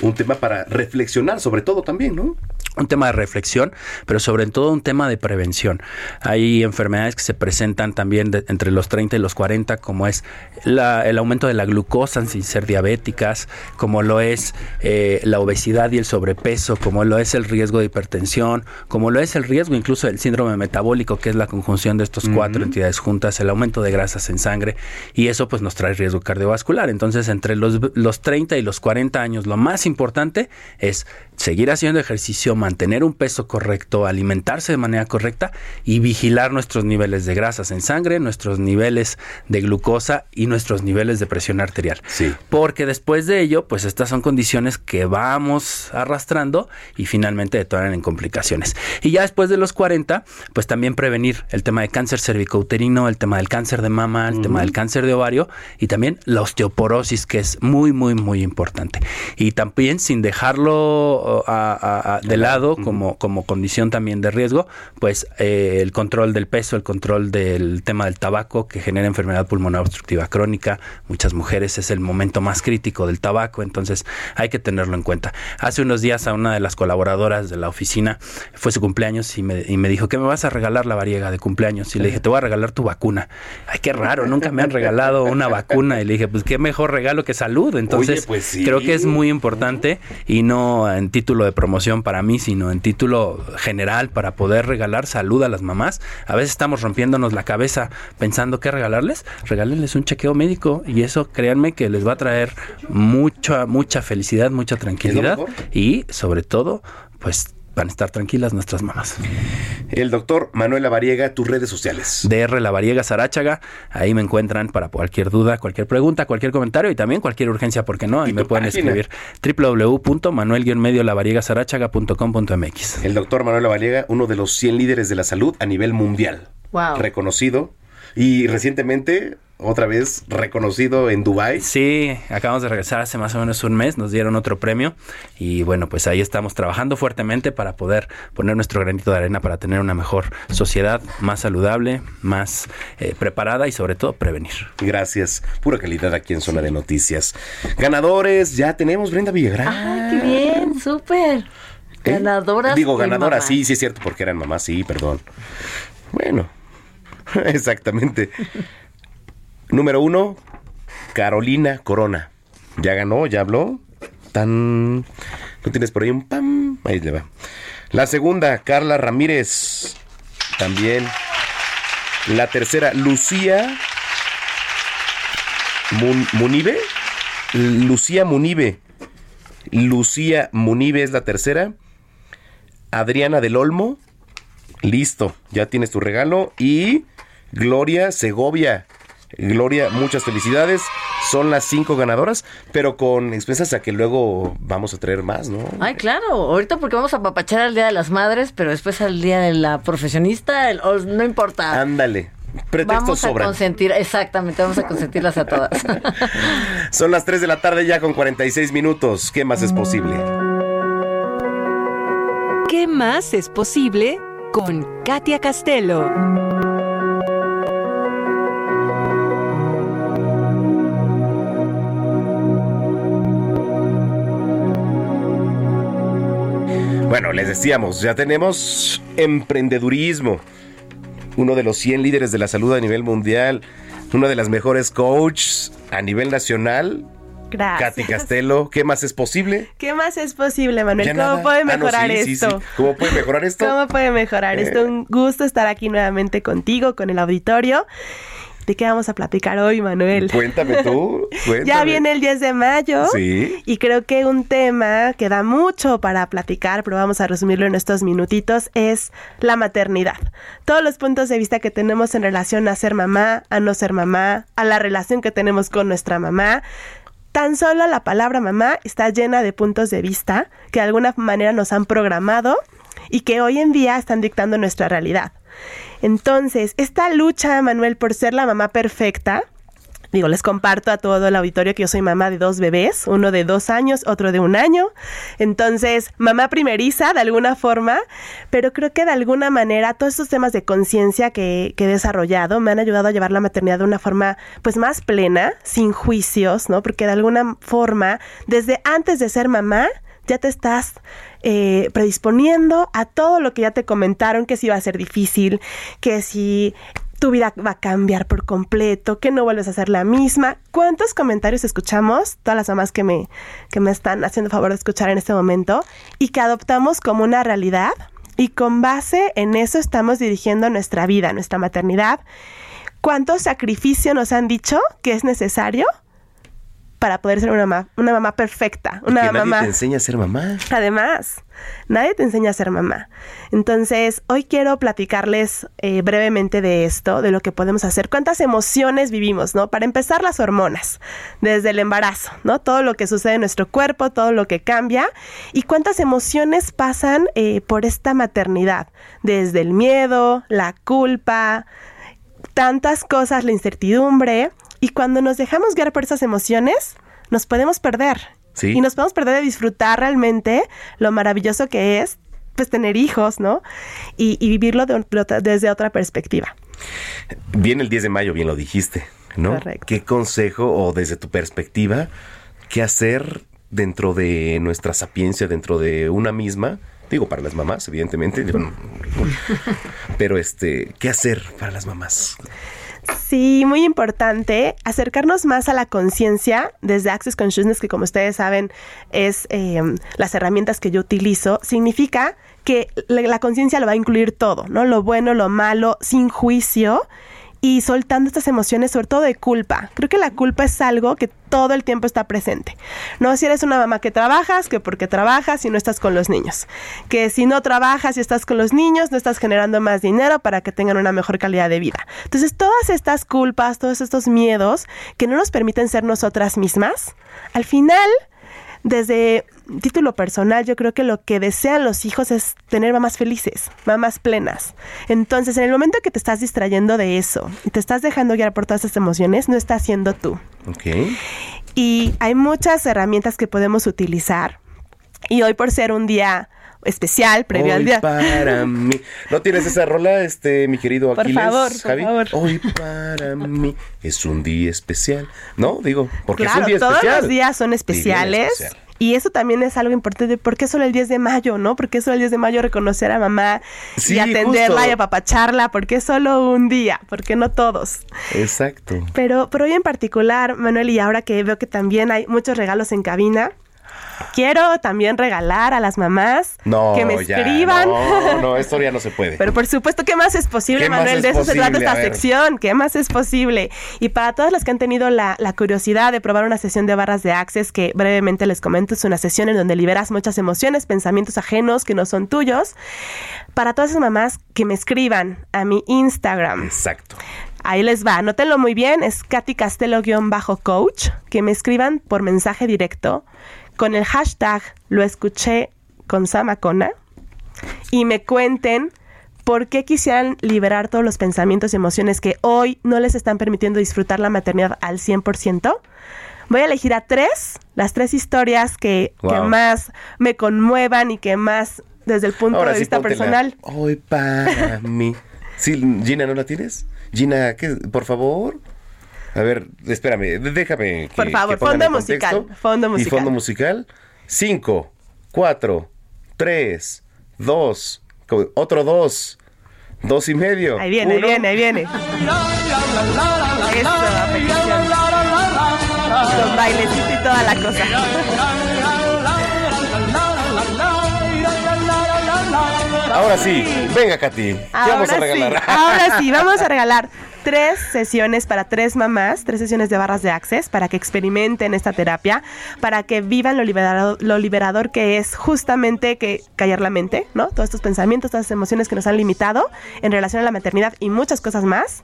un tema para reflexionar sobre todo también, ¿no? Un tema de reflexión, pero sobre todo un tema de prevención. Hay enfermedades que se presentan también de- entre los 30 y los 40, como es la- el aumento de la glucosa sin ser diabéticas, como lo es eh, la obesidad y el sobrepeso, como lo es el riesgo de hipertensión, como lo es el riesgo incluso del síndrome metabólico, que es la conjunción de estos cuatro entidades juntas, el aumento de grasas en sangre, y eso pues nos trae riesgo cardiovascular. Entonces, entre los, los 30 y los 40 años, lo más importante es seguir haciendo ejercicio, mantener un peso correcto, alimentarse de manera correcta y vigilar nuestros niveles de grasas en sangre, nuestros niveles de glucosa y nuestros niveles de presión arterial. Sí. Porque después de ello, pues estas son condiciones que vamos arrastrando y finalmente detonan en complicaciones. Y ya después de los 40, pues también prevenir el tema de cáncer cervicouterino, el tema del cáncer de mama, el tema del cáncer de ovario y también la osteoporosis, que es muy, muy, muy importante. Y también sin dejarlo a- a- a- de lado como, como condición también de riesgo, pues eh, el control del peso, el control del tema del tabaco que genera enfermedad pulmonar obstructiva crónica. Muchas mujeres es el momento más crítico del tabaco, entonces hay que tenerlo en cuenta. Hace unos días a una de las colaboradoras de la oficina fue su cumpleaños y me, y me dijo, ¿qué me vas a regalar la variega de cumpleaños? Y le dije, te voy a regalar tu vacuna. Ay, qué raro, nunca me han regalado una vacuna. Y le dije, pues qué mejor regalo que salud. Entonces, Oye, pues sí. creo que es muy importante y no en título de promoción para mí, sino en título general para poder regalar salud a las mamás. A veces estamos rompiéndonos la cabeza pensando qué regalarles. Regálenles un chequeo médico y eso, créanme que les va a traer mucha, mucha felicidad, mucha tranquilidad y sobre todo, pues van a estar tranquilas nuestras mamás. El doctor Manuel Lavariega, tus redes sociales. DR La Variega Sarachaga, ahí me encuentran para cualquier duda, cualquier pregunta, cualquier comentario y también cualquier urgencia, porque no, ahí me pueden página? escribir www.manuel-lavariega-sarachaga.com.mx. El doctor Manuel Lavariega, uno de los 100 líderes de la salud a nivel mundial. Wow. Reconocido y recientemente otra vez reconocido en Dubai. Sí, acabamos de regresar hace más o menos un mes, nos dieron otro premio y bueno, pues ahí estamos trabajando fuertemente para poder poner nuestro granito de arena para tener una mejor sociedad, más saludable, más eh, preparada y sobre todo prevenir. Gracias. Pura calidad aquí en Zona de Noticias. Ganadores, ya tenemos Brenda Villagrán. ¡Ay, qué bien! ¡Súper! ¿Eh? Ganadoras. Digo, ganadoras, sí, sí es cierto, porque eran mamás, sí, perdón. Bueno, exactamente. Número uno, Carolina Corona. Ya ganó, ya habló. Tan. ¿No tienes por ahí un pam? Ahí le va. La segunda, Carla Ramírez. También. La tercera, Lucía Mun- Munive. Lucía Munive. Lucía Munive es la tercera. Adriana del Olmo. Listo, ya tienes tu regalo. Y Gloria Segovia. Gloria, muchas felicidades. Son las cinco ganadoras, pero con expensas a que luego vamos a traer más, ¿no? Ay, claro. Ahorita porque vamos a papachar al Día de las Madres, pero después al Día de la Profesionista, el- o- no importa. Ándale. Pretextos Vamos a sobran. consentir, exactamente, vamos a consentirlas a todas. Son las 3 de la tarde ya con 46 minutos. ¿Qué más es posible? ¿Qué más es posible con Katia Castelo? Bueno, les decíamos, ya tenemos emprendedurismo. Uno de los 100 líderes de la salud a nivel mundial. Una de las mejores coaches a nivel nacional. Gracias. Katy Castelo. ¿Qué más es posible? ¿Qué más es posible, Manuel? Ya ¿Cómo nada. puede Ah, no, mejorar sí, esto? sí. ¿Cómo puede mejorar esto? ¿Cómo puede mejorar Eh. esto? Un gusto estar aquí nuevamente contigo, con el auditorio. ¿De qué vamos a platicar hoy, Manuel? Cuéntame tú. Cuéntame. Ya viene el 10 de mayo. Sí. Y creo que un tema que da mucho para platicar, pero vamos a resumirlo en estos minutitos, es la maternidad. Todos los puntos de vista que tenemos en relación a ser mamá, a no ser mamá, a la relación que tenemos con nuestra mamá. Tan solo la palabra mamá está llena de puntos de vista que de alguna manera nos han programado y que hoy en día están dictando nuestra realidad. Entonces, esta lucha, Manuel, por ser la mamá perfecta, digo, les comparto a todo el auditorio que yo soy mamá de dos bebés, uno de dos años, otro de un año. Entonces, mamá primeriza de alguna forma, pero creo que de alguna manera todos estos temas de conciencia que, he desarrollado me han ayudado a llevar la maternidad de una forma pues más plena, sin juicios, ¿no? Porque de alguna forma, desde antes de ser mamá, ya te estás eh, predisponiendo a todo lo que ya te comentaron, que si va a ser difícil, que si tu vida va a cambiar por completo, que no vuelves a ser la misma. ¿Cuántos comentarios escuchamos? Todas las mamás que me, que me están haciendo favor de escuchar en este momento y que adoptamos como una realidad y con base en eso estamos dirigiendo nuestra vida, nuestra maternidad. ¿Cuánto sacrificio nos han dicho que es necesario para poder ser una mamá, una mamá perfecta, una que nadie mamá te enseña a ser mamá. Además, nadie te enseña a ser mamá. Entonces, hoy quiero platicarles eh, brevemente de esto, de lo que podemos hacer, cuántas emociones vivimos, ¿no? Para empezar, las hormonas, desde el embarazo, ¿no? Todo lo que sucede en nuestro cuerpo, todo lo que cambia, y cuántas emociones pasan eh, por esta maternidad, desde el miedo, la culpa, tantas cosas, la incertidumbre, y cuando nos dejamos guiar por esas emociones, nos podemos perder. Sí. Y nos podemos perder de disfrutar realmente lo maravilloso que es pues tener hijos, ¿no? Y, y vivirlo de desde otra perspectiva. Viene el 10 de mayo, bien lo dijiste, ¿no? Correcto. ¿Qué consejo o desde tu perspectiva, qué hacer dentro de nuestra sapiencia, dentro de una misma? Digo, para las mamás, evidentemente. Pero este, ¿qué hacer para las mamás? Sí, muy importante acercarnos más a la conciencia desde Access Consciousness, que como ustedes saben es eh, las herramientas que yo utilizo, significa que la, conciencia lo va a incluir todo, ¿no? Lo bueno, lo malo, sin juicio y soltando estas emociones, sobre todo de culpa. Creo que la culpa es algo que todo el tiempo está presente. No si eres una mamá que trabajas, que porque trabajas y no estás con los niños. Que si no trabajas y estás con los niños, no estás generando más dinero para que tengan una mejor calidad de vida. Entonces, todas estas culpas, todos estos miedos que no nos permiten ser nosotras mismas, al final desde título personal, yo creo que lo que desean los hijos es tener mamás felices, mamás plenas. Entonces, en el momento que te estás distrayendo de eso y te estás dejando guiar por todas esas emociones, no estás siendo tú. Ok. Y hay muchas herramientas que podemos utilizar. Y hoy por ser un día especial, previo al Hoy día... para mí. ¿No tienes esa rola, este, mi querido Por Aquiles, favor, por Javi? favor. Hoy para mí es un día especial. ¿No? Digo, porque claro, es un día todos especial. los días son especiales. especial. Y eso también es algo importante. ¿Por qué solo el 10 de mayo, no? ¿Por qué solo el 10 de mayo reconocer a mamá Sí, y atenderla justo. y apapacharla? ¿Por qué solo un día? ¿Por qué no todos? Exacto. Pero, pero hoy en particular, Manuel, y ahora que veo que también hay muchos regalos en cabina, quiero también regalar a las mamás No, que me ya, escriban. No, no, esto ya no se puede. Pero por supuesto, ¿qué más es posible, ¿Qué más Manuel? es de eso se trata posible? esta sección. ¿Qué más es posible? Y para todas las que han tenido la, la curiosidad de probar una sesión de barras de Access, que brevemente les comento, es una sesión en donde liberas muchas emociones, pensamientos ajenos que no son tuyos. Para todas esas mamás que me escriban a mi Instagram. Exacto. Ahí les va, anótenlo muy bien, es Katy Castelo-coach, que me escriban por mensaje directo con el hashtag lo escuché con Samacona y me cuenten por qué quisieran liberar todos los pensamientos y emociones que hoy no les están permitiendo disfrutar la maternidad al 100%. Voy a elegir a tres, las tres historias que, más me conmuevan y que más desde el punto Ahora de sí, vista personal. Hoy para mí. Sí, Gina, ¿no la tienes? Gina, ¿qué? Por favor. A ver, espérame, déjame. que- Por favor, que fondo musical, contexto. fondo ¿Y musical. fondo musical? Cinco, cuatro, tres, dos, otro dos, dos y medio. Ahí viene, ahí uno. viene, ahí viene. Eso, bailecito y toda la cosa. Ahora sí, venga, Katy. ¿Qué vamos a Ahora regalar? Sí, ahora sí, vamos a regalar tres sesiones para tres mamás, tres sesiones de barras de access para que experimenten esta terapia, para que vivan lo liberador, lo liberador que es justamente que callar la mente, ¿no? Todos estos pensamientos, todas estas emociones que nos han limitado en relación a la maternidad y muchas cosas más.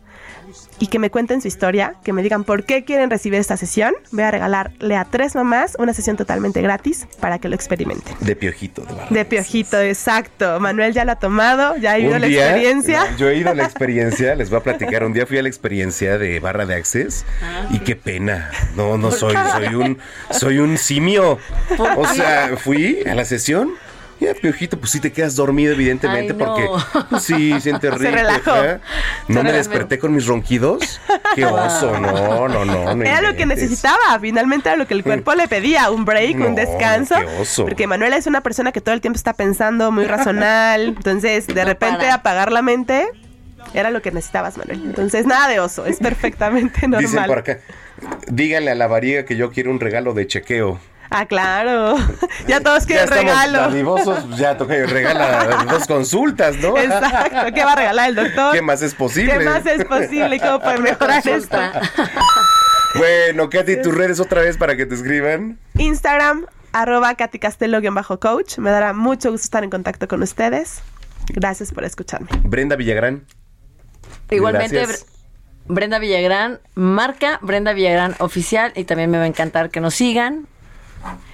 Y que me cuenten su historia, que me digan por qué quieren recibir esta sesión. Voy a regalarle a tres mamás una sesión totalmente gratis para que lo experimenten. De piojito, de piojito, exacto. Manuel ya lo ha tomado, ya ha ido Un la día, experiencia. Yo he ido a la experiencia, les voy a platicar. Un día fui a la experiencia de barra de access y qué pena. No, no soy, soy un, soy un simio. ¿Por O sea, fui a la sesión. Y a Piojito, pues sí te quedas dormido, evidentemente, Ay, no. porque pues, sí, siente rico. relajó. ajá. No Se me relajó. desperté con mis ronquidos. Qué oso, no, no, no. no Era lo que necesitaba, finalmente era lo que el cuerpo le pedía, un break, No, un descanso. qué oso. Porque Manuela es una persona que todo el tiempo está pensando muy racional, entonces de repente para. apagar la mente era lo que necesitabas, Manuel. Entonces nada de oso, es perfectamente normal. Dicen por acá, díganle a la variega que yo quiero un regalo de chequeo. Ah, claro. ya todos Ya quieren estamos regalo. dadivosos, ya toca regala dos consultas, ¿no? Exacto. ¿Qué va a regalar el doctor? ¿Qué más es posible? ¿Qué más es posible? ¿Cómo puede mejorar esto? Bueno, Katy, tus redes otra vez para que te escriban. Instagram, arroba Katy Castelo-coach. Me dará mucho gusto estar en contacto con ustedes. Gracias por escucharme. Brenda Villagrán. Igualmente, Gracias. Brenda Villagrán, marca Brenda Villagrán oficial y también me va a encantar que nos sigan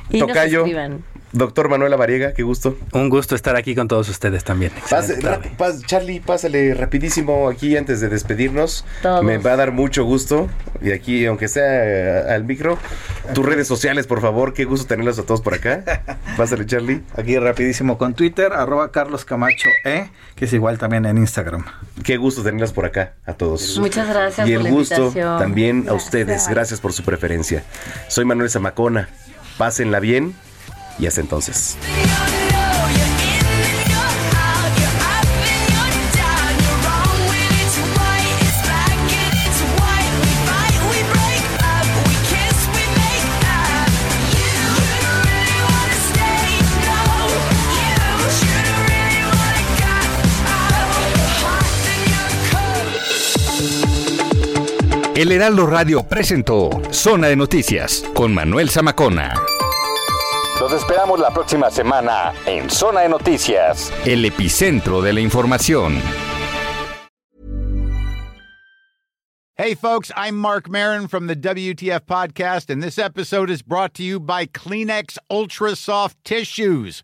y Tocayo. nos escriban. Doctor Manuela Variega, qué gusto. Un gusto estar aquí con todos ustedes también. Pase- pas- Charlie, pásale rapidísimo aquí antes de despedirnos. Todos. Me va a dar mucho gusto. Y aquí, aunque sea eh, al micro, tus redes sociales, por favor. Qué gusto tenerlos a todos por acá. Pásale, Charlie. Aquí rapidísimo con Twitter, arroba Carlos Camacho E, que es igual también en Instagram. Qué gusto tenerlos por acá a todos. Muchas gracias Y por el la gusto invitación. también a ustedes. Gracias por su preferencia. Soy Manuel Zamacona. Pásenla bien y hasta entonces. El Heraldo Radio presentó Zona de Noticias con Manuel Zamacona. Los esperamos la próxima semana en Zona de Noticias, el epicentro de la información. Hey, folks, I'm Mark Marin from the WTF Podcast, and this episode is brought to you by Kleenex Ultra Soft Tissues,